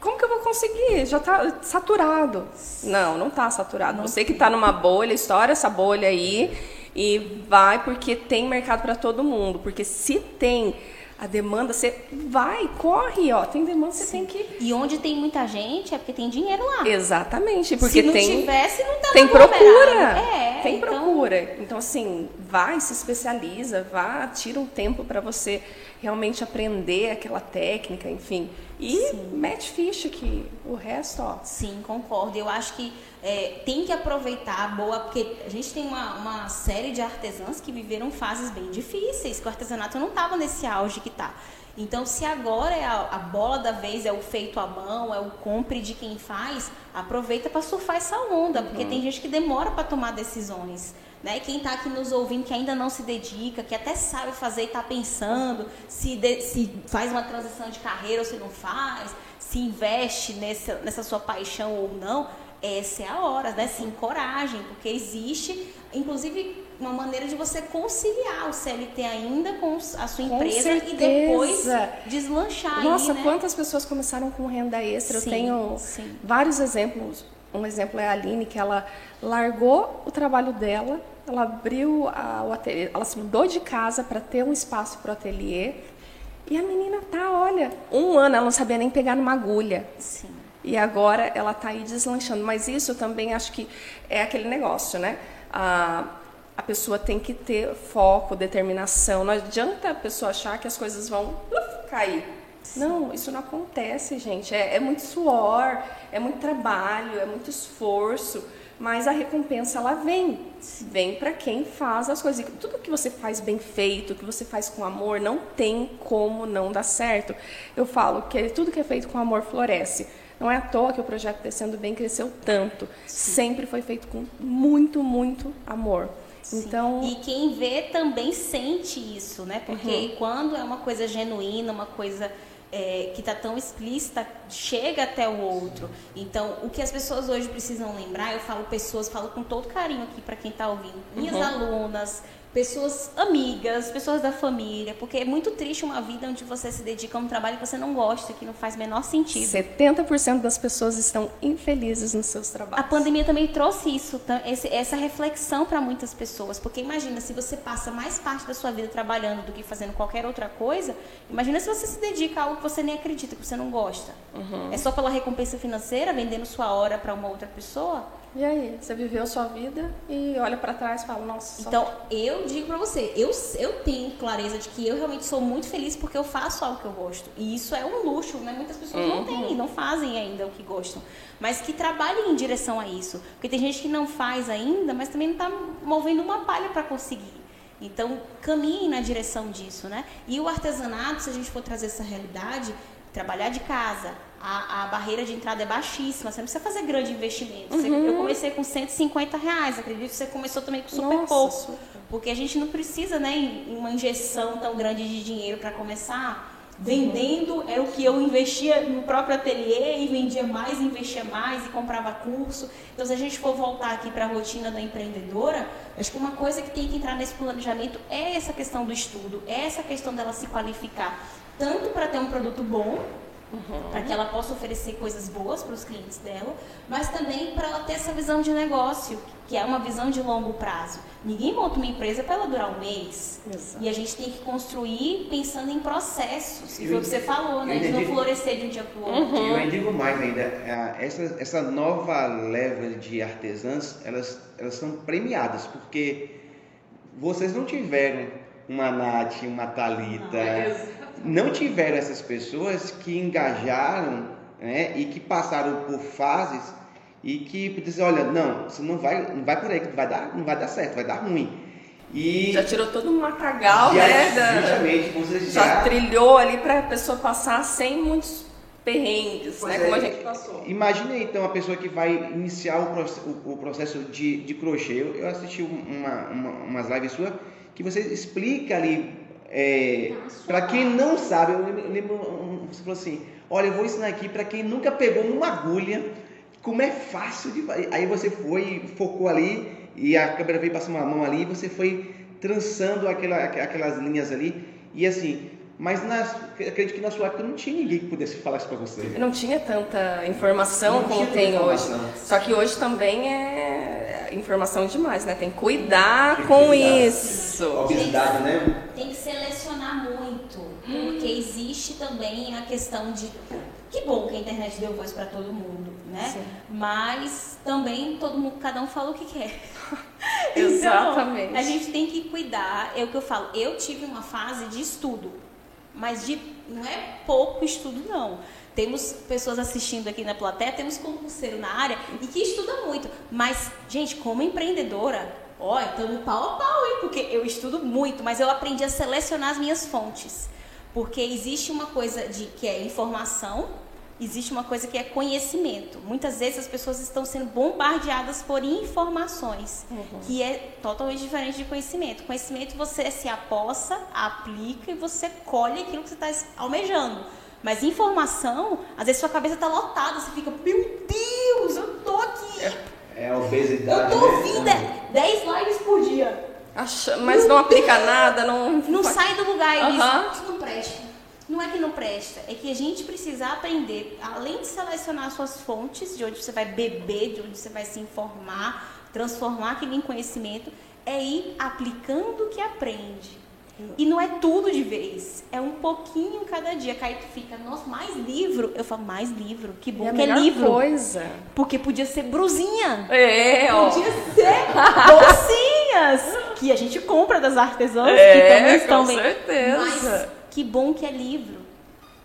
Como que eu vou conseguir? Já tá saturado. Não, não tá saturado. Você que tá numa bolha, estoura essa bolha aí e vai porque tem mercado para todo mundo. Porque se tem a demanda, você vai, corre, ó. Tem demanda, você tem que. E onde tem muita gente é porque tem dinheiro lá. Exatamente, porque Se não tem. tivesse, não tava tem procura. É, tem então- procura. Então, assim, vai, se especializa, vá, tira um tempo para você realmente aprender aquela técnica, enfim. E mete ficha que o resto, ó. Sim, concordo. Eu acho que é, tem que aproveitar a boa, porque a gente tem uma, uma série de artesãs que viveram fases bem difíceis, que o artesanato não estava nesse auge que está. Então, se agora é a, a bola da vez, é o feito à mão, é o compre de quem faz, aproveita para surfar essa onda, porque tem gente que demora para tomar decisões. Né? Quem está aqui nos ouvindo que ainda não se dedica, que até sabe fazer e está pensando se, de- se faz uma transição de carreira ou se não faz, se investe nessa, nessa sua paixão ou não, essa é a hora, né? Se encorajem, porque existe, inclusive, uma maneira de você conciliar o CLT ainda com a sua empresa e depois deslanchar Nossa, aí, né? quantas pessoas começaram com renda extra? Sim, Eu tenho sim. vários exemplos. Um exemplo é a Aline, que ela largou o trabalho dela, ela abriu a, o ateliê, ela se mudou de casa para ter um espaço para o ateliê. E a menina tá, olha, um ano ela não sabia nem pegar numa agulha. Sim. E agora ela está aí deslanchando. Mas isso também acho que é aquele negócio, né? A, a pessoa tem que ter foco, determinação. Não adianta a pessoa achar que as coisas vão uf, cair. Não, isso não acontece, gente. É, é muito suor, é muito trabalho, é muito esforço. Mas a recompensa ela vem. Vem para quem faz as coisas. E tudo que você faz bem feito, que você faz com amor, não tem como não dar certo. Eu falo que tudo que é feito com amor floresce. Não é à toa que o projeto Descendo Bem cresceu tanto. Sempre foi feito com muito, muito amor. Então, E quem vê também sente isso, né? Porque Uhum. quando é uma coisa genuína, uma coisa é, que está tão explícita, chega até o outro. Então, o que as pessoas hoje precisam lembrar, eu falo pessoas, falo com todo carinho aqui para quem está ouvindo, minhas Uhum. alunas, pessoas amigas, pessoas da família, porque é muito triste uma vida onde você se dedica a um trabalho que você não gosta, que não faz o menor sentido. 70% das pessoas estão infelizes nos seus A trabalhos. pandemia também trouxe isso, tá? essa reflexão para muitas pessoas, porque imagina se você passa mais parte da sua vida trabalhando do que fazendo qualquer outra coisa, imagina se você se dedica a algo que você nem acredita, que você não gosta. Uhum. É só pela recompensa financeira, vendendo sua hora para uma outra pessoa? E aí, você viveu a sua vida e olha para trás e fala, nossa, só Então, eu digo para você, eu, eu tenho clareza de que eu realmente sou muito feliz porque eu faço algo que eu gosto. E isso é um luxo, né? Muitas pessoas não têm, não fazem ainda o que gostam. Mas que trabalhem em direção a isso. Porque tem gente que não faz ainda, mas também não está movendo uma palha para conseguir. Então, caminhem na direção disso, né? E o artesanato, se a gente for trazer essa realidade, trabalhar de casa, a, a barreira de entrada é baixíssima, você não precisa fazer grande investimento. Você- Eu comecei com 150 reais, acredito que você começou também com super Nossa, pouco. super. Porque a gente não precisa, né, em uma injeção tão grande de dinheiro para começar. vendendo era o que eu investia no próprio ateliê e vendia mais, investia mais e comprava curso. Então, se a gente for voltar aqui para a rotina da empreendedora, acho que uma coisa que tem que entrar nesse planejamento é essa questão do estudo, é essa questão dela se qualificar, tanto para ter um produto bom, Uhum. para que ela possa oferecer coisas boas para os clientes dela, mas também para ela ter essa visão de negócio, que é uma visão de longo prazo. Ninguém monta uma empresa para ela durar um mês. Exato. E a gente tem que construir pensando em processos. E foi o que você falou, né? De não florescer de um dia para o outro. Uhum. Eu digo mais ainda, essa, essa nova leva de artesãs, elas, elas são premiadas, porque vocês não tiveram uma Nath, uma Thalita. Não, não tiveram essas pessoas que engajaram né, e que passaram por fases e que dizer, olha, não, você não vai, não vai por aí, que vai dar, não vai dar certo, vai dar ruim. E já tirou todo um matagal, né? Justamente, você já, já trilhou ali para a pessoa passar sem muitos perrengues, né? É, como a gente passou. Imagine então a pessoa que vai iniciar o, processo, o processo de, de crochê. Eu, eu assisti uma, uma, umas lives suas que você explica ali é, para quem não sabe, eu lembro, você falou assim, olha, eu vou ensinar aqui para quem nunca pegou numa agulha como é fácil de. Aí você foi, focou ali e a câmera veio passando uma mão ali e você foi trançando aquela, aquelas linhas ali. E assim, mas na, acredito que na sua época não tinha ninguém que pudesse falar isso para você. Não tinha tanta informação não como tem informação. hoje. Só que hoje também é informação demais, né? Tem que cuidar tem que com cuidar. isso. Obesidade, né? Tem que selecionar muito, porque existe também a questão de que bom que a internet deu voz para todo mundo, né? Sim. Mas também todo mundo, cada um fala o que quer. *laughs* Exatamente. Então, a gente tem que cuidar. É o que eu falo. Eu tive uma fase de estudo, mas de não é pouco estudo não. Temos pessoas assistindo aqui na plateia, temos concurseiro na área e que estuda muito. Mas, gente, como empreendedora, ó, estamos pau a pau, hein? Porque eu estudo muito, mas eu aprendi a selecionar as minhas fontes. Porque existe uma coisa de que é informação, existe uma coisa que é conhecimento. Muitas vezes as pessoas estão sendo bombardeadas por informações, uhum. que é totalmente diferente de conhecimento. Conhecimento você se aposta, aplica e você colhe aquilo que você está almejando. Mas informação, às vezes sua cabeça está lotada, você fica, meu Deus, eu tô aqui. É, é a obesidade. Eu tô ouvindo né? 10 lives por dia. Acha, mas não aplica nada, não. Não sai do lugar uhum. isso não presta. Não é que não presta, é que a gente precisa aprender, além de selecionar suas fontes, de onde você vai beber, de onde você vai se informar, transformar aquilo em conhecimento, é ir aplicando o que aprende. E não é tudo de vez, é um pouquinho cada dia. Caio tu fica, nossa, mais livro. Eu falo, mais livro, que bom é que é livro. coisa. Porque podia ser brusinha. É, ó. Podia ser *laughs* bolsinhas, que a gente compra das artesãs, é, que também estão com bem. certeza. Mas que bom que é livro.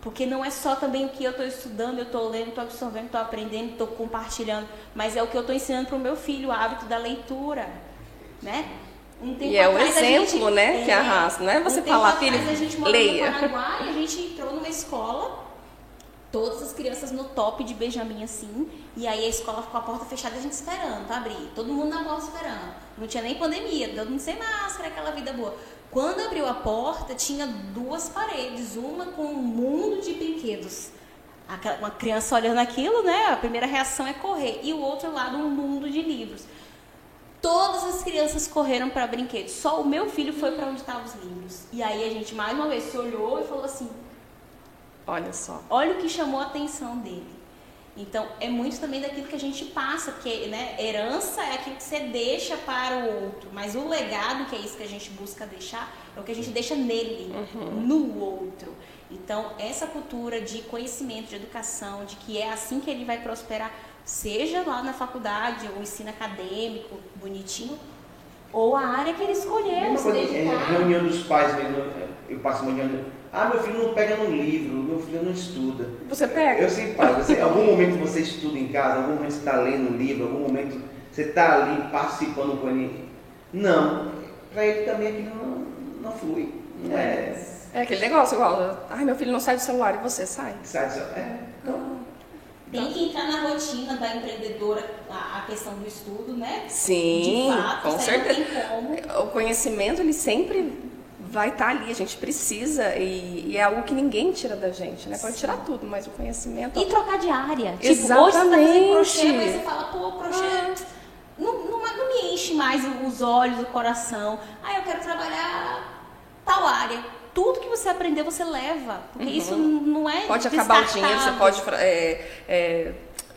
Porque não é só também o que eu estou estudando, eu estou lendo, estou absorvendo, estou aprendendo, estou compartilhando, mas é o que eu estou ensinando para o meu filho, o hábito da leitura, né? Um e é o exemplo, gente, né, é, que arrasta, não é você um falar, filho, a gente leia. No Paraguai, a gente entrou numa escola, todas as crianças no top de Benjamin assim, e aí a escola ficou a porta fechada, a gente esperando para abrir, todo mundo na porta esperando. Não tinha nem pandemia, todo mundo sem máscara, aquela vida boa. Quando abriu a porta, tinha duas paredes, uma com um mundo de brinquedos. Uma criança olhando aquilo, né? A primeira reação é correr. E o outro lado, um mundo de livros. Todas as crianças correram para brinquedos. Só o meu filho foi para onde estavam os livros. E aí a gente mais uma vez se olhou e falou assim: Olha só. Olha o que chamou a atenção dele. Então, é muito também daquilo que a gente passa, porque né, herança é aquilo que você deixa para o outro, mas o legado, que é isso que a gente busca deixar, é o que a gente deixa nele, uhum. no outro. Então, essa cultura de conhecimento, de educação, de que é assim que ele vai prosperar, seja lá na faculdade, ou ensino acadêmico, bonitinho, ou a área que ele escolher. Se é, reunião dos pais mesmo, eu passo uma reunião. Ah, meu filho não pega no livro, meu filho não estuda. Você pega? Eu sempre falo, você, algum momento você estuda em casa, algum momento você está lendo um livro, algum momento você está ali participando com ele. Não, para ele também aquilo não, não flui. Não é. é aquele negócio igual, ai meu filho não sai do celular e você sai. Sai do celular. É, tem que entrar na rotina da empreendedora a, questão do estudo, né? Sim, fato, com certeza. O conhecimento ele sempre vai estar tá ali, a gente precisa e, e, é algo que ninguém tira da gente, né? Pode Sim. tirar tudo, mas o conhecimento... E trocar de área. Exatamente. Tipo, hoje você tá crochê, mas você fala, pô, crochê... Ah. Não, não, não me enche mais os olhos, o coração. Ah, eu quero trabalhar tal área tudo que você aprender você leva. Porque uhum. isso não é. Pode acabar o dinheiro, você pode é, é,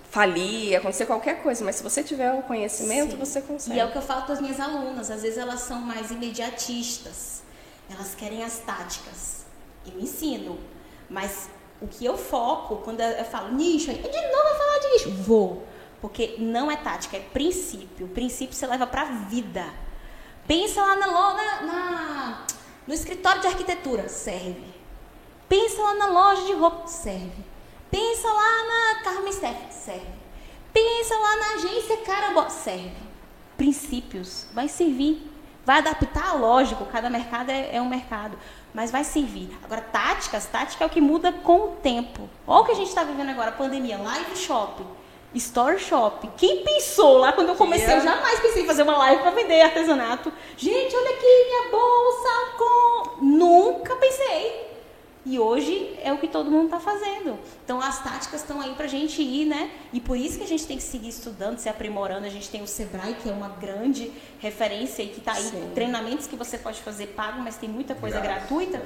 falir, acontecer qualquer coisa, mas se você tiver o conhecimento, Sim. você consegue. E é o que eu falo para as minhas alunas, às vezes elas são mais imediatistas, elas querem as táticas. Eu ensino, mas o que eu foco, quando eu falo nicho, de novo eu falar de nicho, vou. Porque não é tática, é princípio. O princípio você leva para a vida. Pensa lá na, na, na, no escritório de arquitetura, serve. Pensa lá na loja de roupa, serve. Pensa lá na Carmen serve. Pensa lá na agência Carambó, serve. Princípios, vai servir. Vai adaptar, lógico, cada mercado é, é, um mercado, mas vai servir. Agora, táticas, tática é o que muda com o tempo. Olha o que a gente está vivendo agora, pandemia, live shopping, store shop. Quem pensou lá quando eu comecei, yeah. eu jamais pensei em fazer uma live para vender artesanato. Gente, olha aqui minha bolsa com... Nunca pensei. E hoje é o que todo mundo está fazendo. Então as táticas estão aí para a gente ir, né? E por isso que a gente tem que seguir estudando, se aprimorando. A gente tem o Sebrae, que é uma grande referência e que está aí. Sim. Treinamentos que você pode fazer pago, mas tem muita coisa gratuita.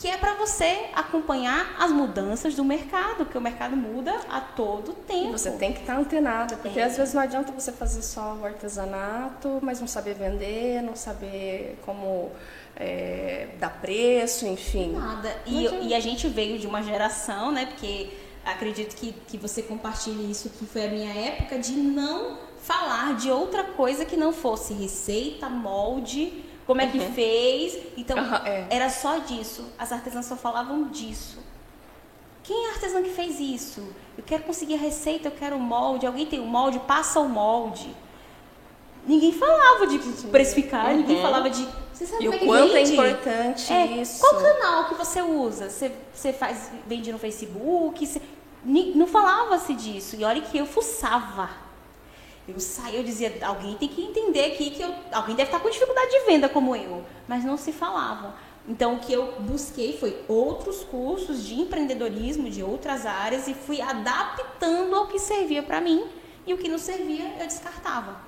Que é para você acompanhar as mudanças do mercado, porque o mercado muda a todo tempo. E você tem que estar tá antenado, porque é. às vezes não adianta você fazer só o artesanato, mas não saber vender, não saber como é, dar preço, enfim. Nada. E, e, a gente veio de uma geração, né? Porque acredito que, que você compartilhe isso, que foi a minha época, de não falar de outra coisa que não fosse receita, molde, como é que uhum. fez. Então, uhum, é. era só disso. As artesãs só falavam disso. Quem é a artesã que fez isso? Eu quero conseguir a receita, eu quero o molde. Alguém tem o molde? Passa o molde. Ninguém falava de precificar, uhum. ninguém falava de você sabe e o é quanto é importante é, isso. Qual canal que você usa? Você, você faz, vende no Facebook? Você, não falava-se disso. E olha que eu fuçava. Eu saía, eu dizia, alguém tem que entender aqui que eu, alguém deve estar com dificuldade de venda como eu. Mas não se falava. Então, o que eu busquei foi outros cursos de empreendedorismo de outras áreas e fui adaptando ao que servia para mim e o que não servia eu descartava.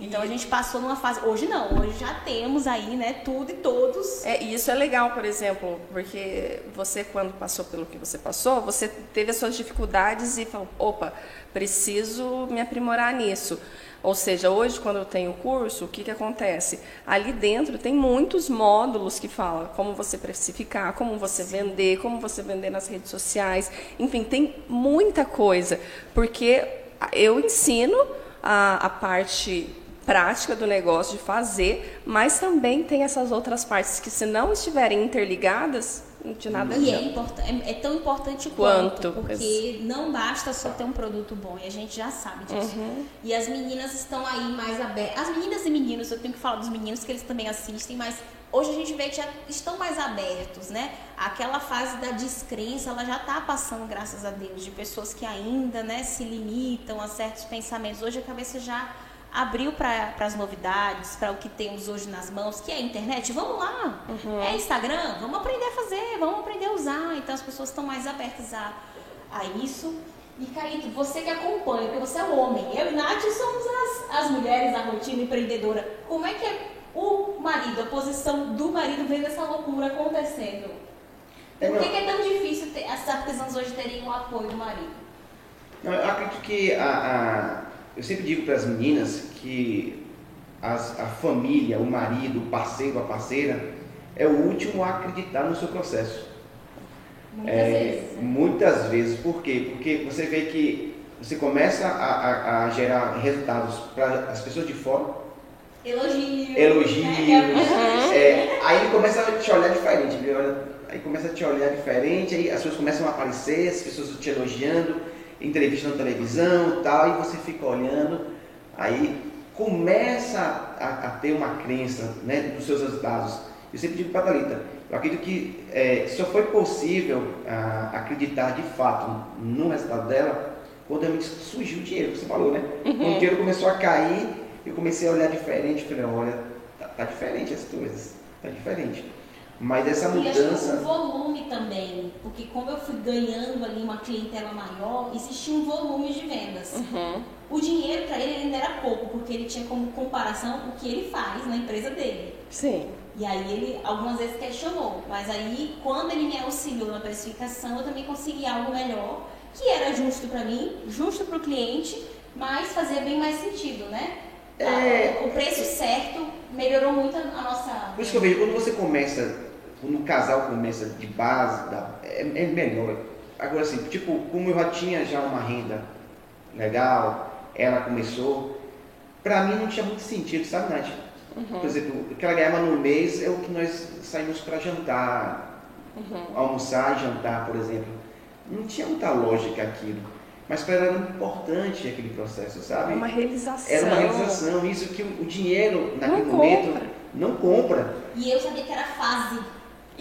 Então a gente passou numa fase. Hoje não, hoje já temos aí, né, tudo e todos. É, e isso é legal, por exemplo, porque você, quando passou pelo que você passou, você teve as suas dificuldades e falou: opa, preciso me aprimorar nisso. Ou seja, hoje, quando eu tenho o curso, o que, que acontece? Ali dentro tem muitos módulos que falam como você precificar, como você vender, como você vender nas redes sociais. Enfim, tem muita coisa. Porque eu ensino a, a parte prática do negócio de fazer, mas também tem essas outras partes que se não estiverem interligadas, de nada e é, é, é, tão importante quanto, quanto porque não basta só ter um produto bom e a gente já sabe disso. Uhum. E as meninas estão aí mais abertas. As meninas e meninos, eu tenho que falar dos meninos que eles também assistem, mas hoje a gente vê que já estão mais abertos, né? Aquela fase da descrença, ela já está passando, graças a Deus, de pessoas que ainda, né, se limitam a certos pensamentos. Hoje a cabeça já abriu para as novidades, para o que temos hoje nas mãos, que é a internet, vamos lá. Uhum. É Instagram, vamos aprender a fazer, vamos aprender a usar. Então as pessoas estão mais abertas a, a isso. E Caíto, você que acompanha, porque você é um homem, eu e Nath somos as, as mulheres da rotina empreendedora. Como é que é o marido, a posição do marido vendo essa loucura acontecendo? Por que, que é tão difícil ter, as artesãs hoje terem o apoio do marido? Eu acredito que a, a eu sempre digo para as meninas que as, a família, o marido, o parceiro, a parceira, é o último a acreditar no seu processo. Muitas é, vezes. Muitas vezes. Por quê? Porque você vê que você começa a, a, a gerar resultados para as pessoas de fora. Elogios. Elogios. Né? É, aí ele começa a te olhar diferente. aí começa a te olhar diferente, aí as pessoas começam a aparecer, as pessoas te elogiando entrevista na televisão tal, e você fica olhando, aí começa a, a ter uma crença né, dos seus resultados. Eu sempre digo para a Thalita, eu acredito que é, só foi possível a, acreditar de fato no resultado dela quando realmente surgiu o dinheiro, que você falou, né? Uhum. Quando o dinheiro começou a cair, eu comecei a olhar diferente, falei, olha, tá, tá diferente as coisas, tá diferente. Mas essa E acho que mudança. o volume também, porque como eu fui ganhando ali uma clientela maior, existia um volume de vendas. Uhum. O dinheiro para ele ainda era pouco, porque ele tinha como comparação o que ele faz na empresa dele. Sim. E aí ele algumas vezes questionou, mas aí quando ele me auxiliou na precificação, eu também consegui algo melhor, que era justo para mim, justo para o cliente, mas fazia bem mais sentido, né? É. O preço certo melhorou muito a nossa. Por isso que eu vejo, quando você começa, quando o casal começa de base, dá- é, é melhor. Agora assim, tipo, como eu já tinha já uma renda legal, ela começou, pra mim não tinha muito sentido, sabe, Nath? Por exemplo, o que ela ganhava no mês é o que nós saímos para jantar, almoçar e jantar, por exemplo. Não tinha muita lógica aquilo. Mas para ela era importante aquele processo, É sabe? uma realização. Era uma realização, isso que o o dinheiro naquele Não momento compra. não compra. E eu sabia que era fase.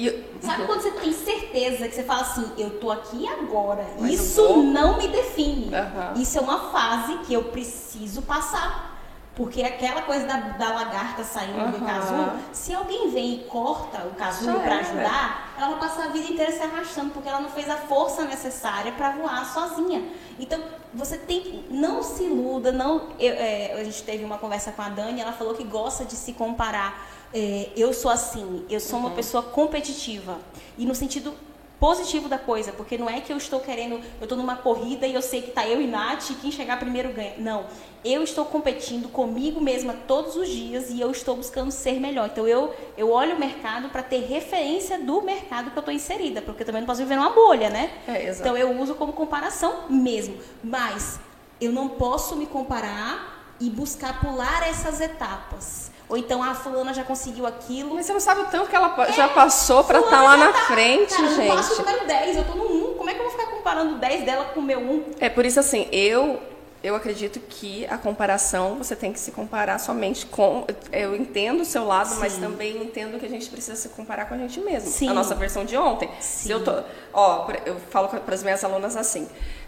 E- Sabe quando você tem certeza que você fala assim, eu tô aqui agora, Mas eu isso não me define. Aham. Isso é uma fase que eu preciso passar. Porque aquela coisa da, da lagarta saindo do Aham. casulo, se alguém vem e corta o casulo para ajudar, ela vai passar a vida inteira se arrastando, porque ela não fez a força necessária para voar sozinha. Então, você tem que. Não se iluda, não. eu- é, a gente teve uma conversa com a Dani, ela falou que gosta de se comparar. É, eu sou assim, eu sou Uhum. uma pessoa competitiva. E no sentido positivo da coisa, porque não é que eu estou querendo, eu estou numa corrida e eu sei que tá eu e Nath e quem chegar primeiro ganha. Não. Eu estou competindo comigo mesma todos os dias e eu estou buscando ser melhor. Então eu, eu olho o mercado para ter referência do mercado que eu estou inserida, porque eu também não posso viver numa bolha, né? É, então eu uso como comparação mesmo. Mas eu não posso me comparar e buscar pular essas etapas. Ou então a fulana já conseguiu aquilo, Mas você não sabe o tanto que ela pa- já passou pra estar lá na frente, Cara, eu não passo o gente. número 10, eu tô no 1. Como é que eu vou ficar comparando o 10 dela com o meu 1? É por isso assim, eu eu acredito que a comparação você tem que se comparar somente com. Eu entendo o seu lado, mas Sim. também entendo que a gente precisa se comparar com a gente mesmo. Sim. A nossa versão de ontem. Se Sim. eu tô, ó, eu falo para as minhas alunas assim: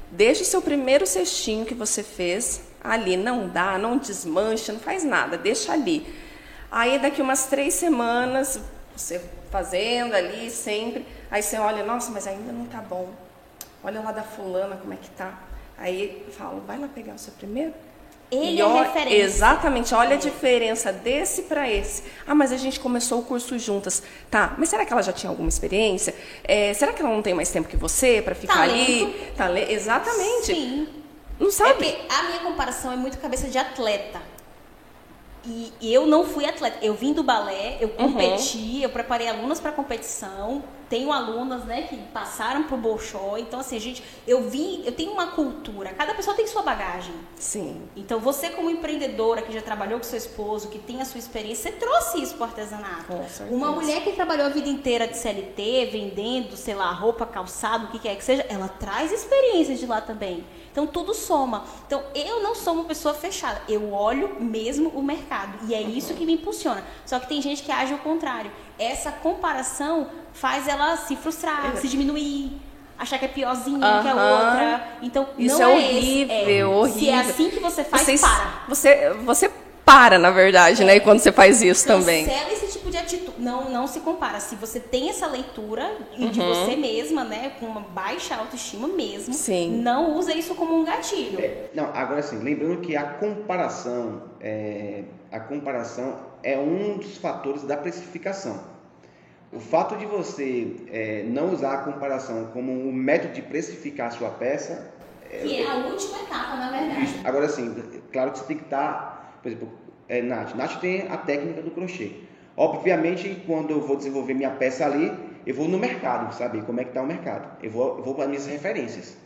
deixe o seu primeiro cestinho que você fez ali, não dá, não desmancha, não faz nada, deixa ali. Aí daqui umas três semanas você fazendo ali sempre, aí você olha, nossa, mas ainda não tá bom. Olha lá da fulana como é que tá. Aí eu falo, vai lá pegar o seu primeiro. Ele E é ó- referência. Exatamente, olha a diferença desse para esse. Ah, mas a gente começou o curso juntas. Tá, mas será que ela já tinha alguma experiência? É, será que ela não tem mais tempo que você para ficar ali? Tale- Exatamente. Sim. Não É sabe? porque a minha comparação é muito cabeça de atleta. E eu não fui atleta. Eu vim do balé, eu Uhum. competi, eu preparei alunas para competição. Tenho alunas, né, que passaram pro Bolshoi. Então, assim, gente, eu vim, eu tenho uma cultura. Cada pessoa tem sua bagagem. Sim. Então, você como empreendedora que já trabalhou com seu esposo, que tem a sua experiência, você trouxe isso pro artesanato. Com certeza. Uma mulher que trabalhou a vida inteira de CLT, vendendo, sei lá, roupa, calçado, o que quer que seja, ela traz experiências de lá também. Então, tudo soma. Então, eu não sou uma pessoa fechada. Eu olho mesmo o mercado. E é isso que me impulsiona. Só que tem gente que age ao contrário. Essa comparação faz ela se frustrar, se diminuir. Achar que é piorzinha que a Aham. outra. Então, Isso não é esse. horrível, horrível. Se é assim que você faz, Vocês- para. Você, você para, na verdade, né? Quando você faz isso também. Cancela esse tipo de atitude. Não, não se compara. Se você tem essa leitura e de você mesma, né, com uma baixa autoestima mesmo, Sim. não usa isso como um gatilho. É, não, agora sim, lembrando que a comparação, é, a comparação é um dos fatores da precificação. O fato de você é, não usar a comparação como um método de precificar a sua peça, Que é a última etapa, na verdade. Agora sim, claro que você tem que estar, por exemplo, é, Nath. Nath tem a técnica do crochê. Obviamente, quando eu vou desenvolver minha peça ali, eu vou no mercado, saber como é que está o mercado. Eu vou, eu vou para minhas referências.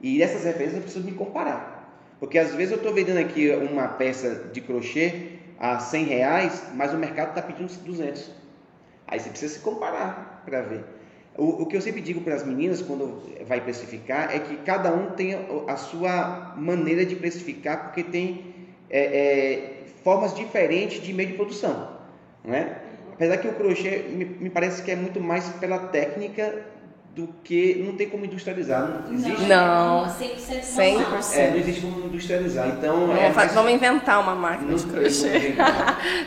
E dessas referências eu preciso me comparar. Porque às vezes eu estou vendendo aqui uma peça de crochê a 100 reais, mas o mercado está pedindo 200. Aí você precisa se comparar para ver. O, o que eu sempre digo para as meninas quando vai precificar é que cada um tem a sua maneira de precificar, porque tem é, é, formas diferentes de meio de produção. Né? Apesar que o crochê me, me parece que é muito mais pela técnica do que. Não tem como industrializar. Não existe. Não. 100% manual. 100%. É, não existe como industrializar. Então, Vamos, é vamos inventar uma máquina não de crochê.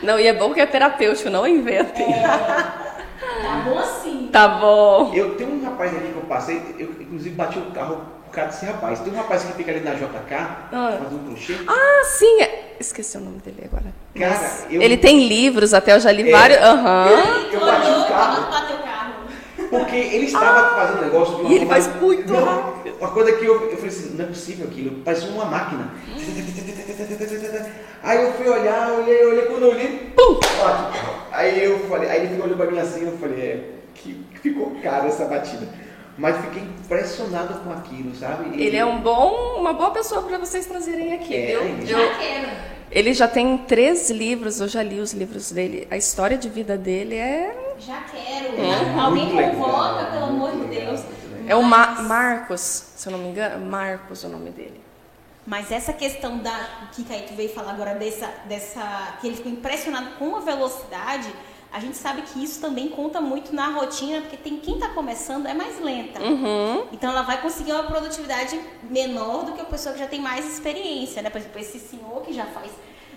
não *laughs* Não, e é bom que é terapêutico, não inventem. Tá bom assim. Tá bom. Eu tenho um rapaz aqui que eu passei, eu inclusive bati o carro por causa desse rapaz. Tem um rapaz que fica ali na JK, Ah. fazendo crochê. Ah, sim. Esqueci o nome dele agora. Cara, Mas eu- Ele tem livros até, eu já li É. vários. Aham. Eu bati o carro. Porque ele estava fazendo um negócio de uma Ah, E ele faz muito Não, rápido. Uma coisa que eu, eu falei assim, não é possível aquilo, parece uma máquina. Aí eu fui olhar, olhei, olhei, quando eu olhei, pum! Aí eu falei, aí ele ficou olhando pra mim assim, eu falei, é, que que ficou caro essa batida. Mas fiquei impressionado com aquilo, sabe? E- Ele é um bom, uma boa pessoa para vocês trazerem aqui, É, viu? ele Já Eu- quero. ele já tem três livros, eu já li os livros dele. A história de vida dele é. Já quero. É. Alguém Muito legal, convoca, pelo amor de Deus. É o Ma- Marcos, se eu não me engano. Marcos é o nome dele. Mas essa questão da que Kaique veio falar agora dessa, dessa que ele ficou impressionado com a velocidade, a gente sabe que isso também conta muito na rotina, porque tem quem está começando é mais lenta. Uhum. Então ela vai conseguir uma produtividade menor do que a pessoa que já tem mais experiência, né? Por exemplo, esse senhor que já faz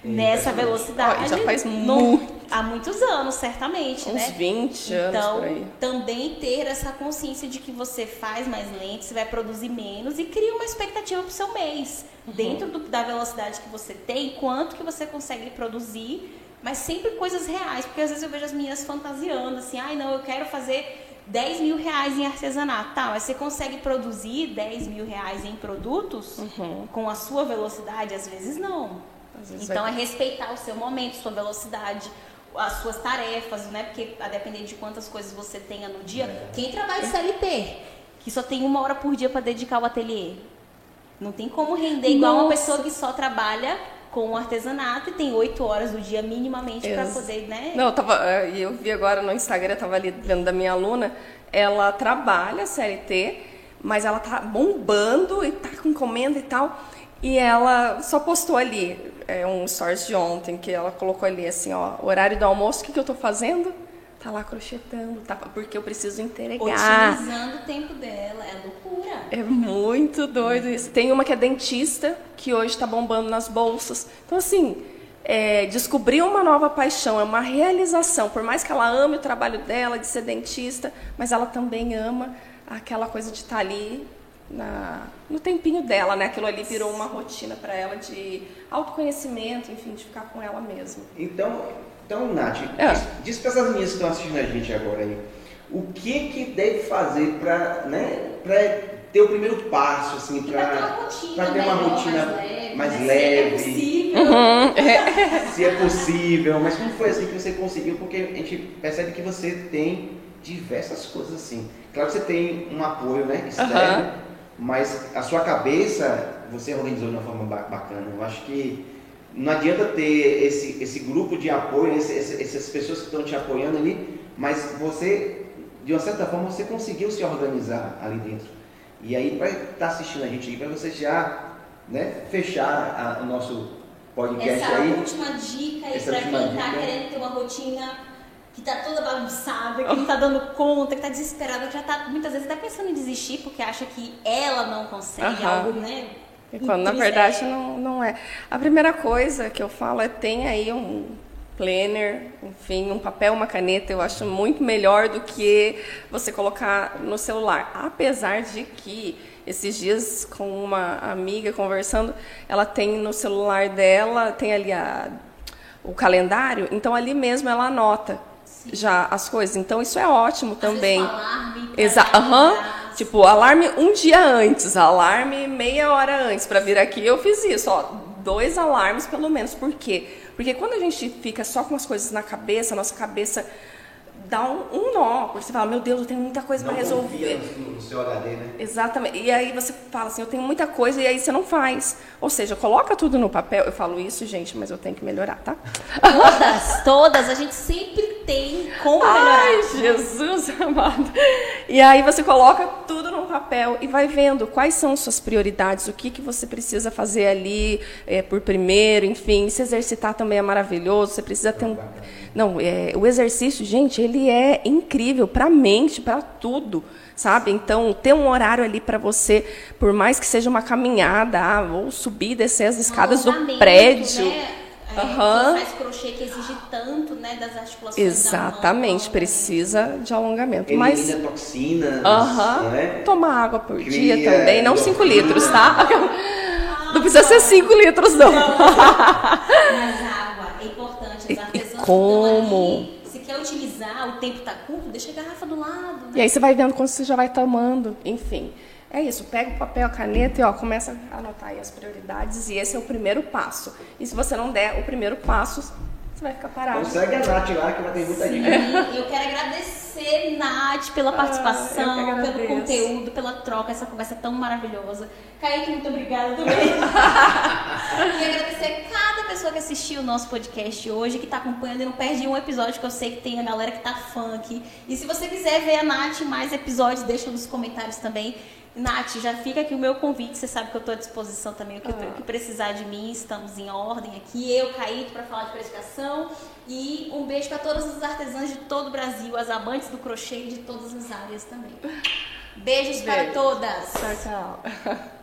nessa velocidade. Já faz muito. há muitos anos, certamente, Uns né? 20 anos Então, por aí. também ter essa consciência de que você faz mais lento, você vai produzir menos e cria uma expectativa para o seu mês. Uhum. Dentro do- da velocidade que você tem, quanto que você consegue produzir, mas sempre coisas reais. Porque às vezes eu vejo as meninas fantasiando, assim, ai não, eu quero fazer 10 mil reais em artesanato. Tá, mas você consegue produzir 10 mil reais em produtos Uhum. com a sua velocidade? Às vezes não. Às vezes Então vai- é respeitar o seu momento, sua velocidade, as suas tarefas, né? Porque a depender de quantas coisas você tenha no dia. Quem trabalha de CLT, que só tem uma hora por dia para dedicar ao ateliê, não tem como render igual uma Nossa. pessoa que só trabalha com o artesanato e tem oito horas do dia minimamente para poder, né? Não, eu tava, eh, eu vi agora no Instagram, eu tava ali vendo da minha aluna, ela trabalha CLT, mas ela tá bombando e tá com encomenda e tal. E ela só postou ali é, um stories de ontem que ela colocou ali assim, ó, horário do almoço, o que, que eu tô fazendo? Tá lá crochetando, tá, porque eu preciso entregar. Otimizando o tempo dela, é loucura. É muito doido isso. Tem uma que é dentista, que hoje está bombando nas bolsas. Então, assim, é, descobrir uma nova paixão é uma realização. Por mais que ela ame o trabalho dela, de ser dentista, mas ela também ama aquela coisa de estar ali na, no tempinho dela, né? Aquilo ali virou uma rotina para ela de autoconhecimento, enfim, de ficar com ela mesma. Então, então Nath, É. diz, diz para essas meninas que estão assistindo a gente agora aí, o que que deve fazer para né, pra ter o primeiro passo, assim, pra ter uma para rotina, pra ter uma melhor, rotina mais leve, mais né? Se leve. É possível. *laughs* se é possível, mas como foi assim que você conseguiu? Porque a gente percebe que você tem diversas coisas assim. Claro que você tem um apoio, né, externo, Aham. Mas a sua cabeça você organizou de uma forma ba- bacana. Eu acho que não adianta ter esse, esse grupo de apoio, esse- esse- essas pessoas que estão te apoiando ali, mas você, de uma certa forma, você conseguiu se organizar ali dentro. E aí, para estar assistindo a gente aí, para você já né, fechar a- o nosso podcast Essa aí. última dica aí Essa última quem tá dica. querendo ter uma rotina que tá toda bagunçada, que não tá dando conta, que tá desesperada, que já tá muitas vezes até pensando em desistir porque acha que ela não consegue algo, né? E quando na verdade não, não é. A primeira coisa que eu falo é tem aí um planner, enfim, um papel, uma caneta, eu acho muito melhor do que você colocar no celular. Apesar de que esses dias com uma amiga conversando, ela tem no celular dela, tem ali a, o calendário, então ali mesmo ela anota já as coisas. Então isso é ótimo também. alarme Exa lembrar. Tipo, alarme um dia antes, alarme meia hora antes para vir aqui. Eu fiz isso, ó, dois alarmes pelo menos. Por quê? Porque quando a gente fica só com as coisas na cabeça, a nossa cabeça dá um, um nó, porque você fala, meu Deus, eu tenho muita coisa para resolver. no, no seu HD, né? Exatamente. E aí você fala assim, eu tenho muita coisa e aí você não faz. Ou seja, coloca tudo no papel. Eu falo isso, gente, mas eu tenho que melhorar, tá? Todas, todas, a gente sempre tem como melhorar. Ai, Jesus amado. E aí você coloca tudo num papel e vai vendo quais são suas prioridades, o que, que você precisa fazer ali é, por primeiro, enfim. Se exercitar também é maravilhoso, você precisa ter um... Não, é, o exercício, gente, ele é incrível para a mente, para tudo, sabe? Então, ter um horário ali para você, por mais que seja uma caminhada, ah, ou subir descer as escadas do alongamento, prédio. Né? É, Aham. quem faz crochê que exige tanto, né, das articulações Exatamente, da mão. precisa de alongamento. Elimina Mas toxinas, Aham. não é? Tomar água por Cria dia também, não 5 endorfina. litros, tá? *laughs* Não precisa ser 5 litros, não. Mas água é importante. Os E- e artesãos como? quer utilizar, o tempo tá curto, deixa a garrafa do lado. E Né? aí você vai vendo quando você já vai tomando. Enfim, é isso. Pega o papel, a caneta e ó, começa a anotar aí as prioridades. E esse é o primeiro passo. E se você não der o primeiro passo, você vai ficar parado. Consegue a Nath lá que ela tem muita Sim, dica. eu quero agradecer, Nath, pela Ah, participação, que pelo conteúdo, pela troca, essa conversa tão maravilhosa. Kaique, muito obrigada também. *laughs* e agradecer cada pessoa que assistiu o nosso podcast hoje, que está acompanhando e não perde um episódio, que eu sei que tem a galera que tá fã aqui. E se você quiser ver a Nath em mais episódios, deixa nos comentários também. Nath, já fica aqui o meu convite, você sabe que eu estou à disposição também, o que, o que precisar de mim, estamos em ordem aqui. Eu, Kaique, para falar de precificação. E um beijo para todas as artesãs de todo o Brasil, as amantes do crochê e de todas as áreas também. Beijos para Beijo. todas! Tchau, tchau. *laughs*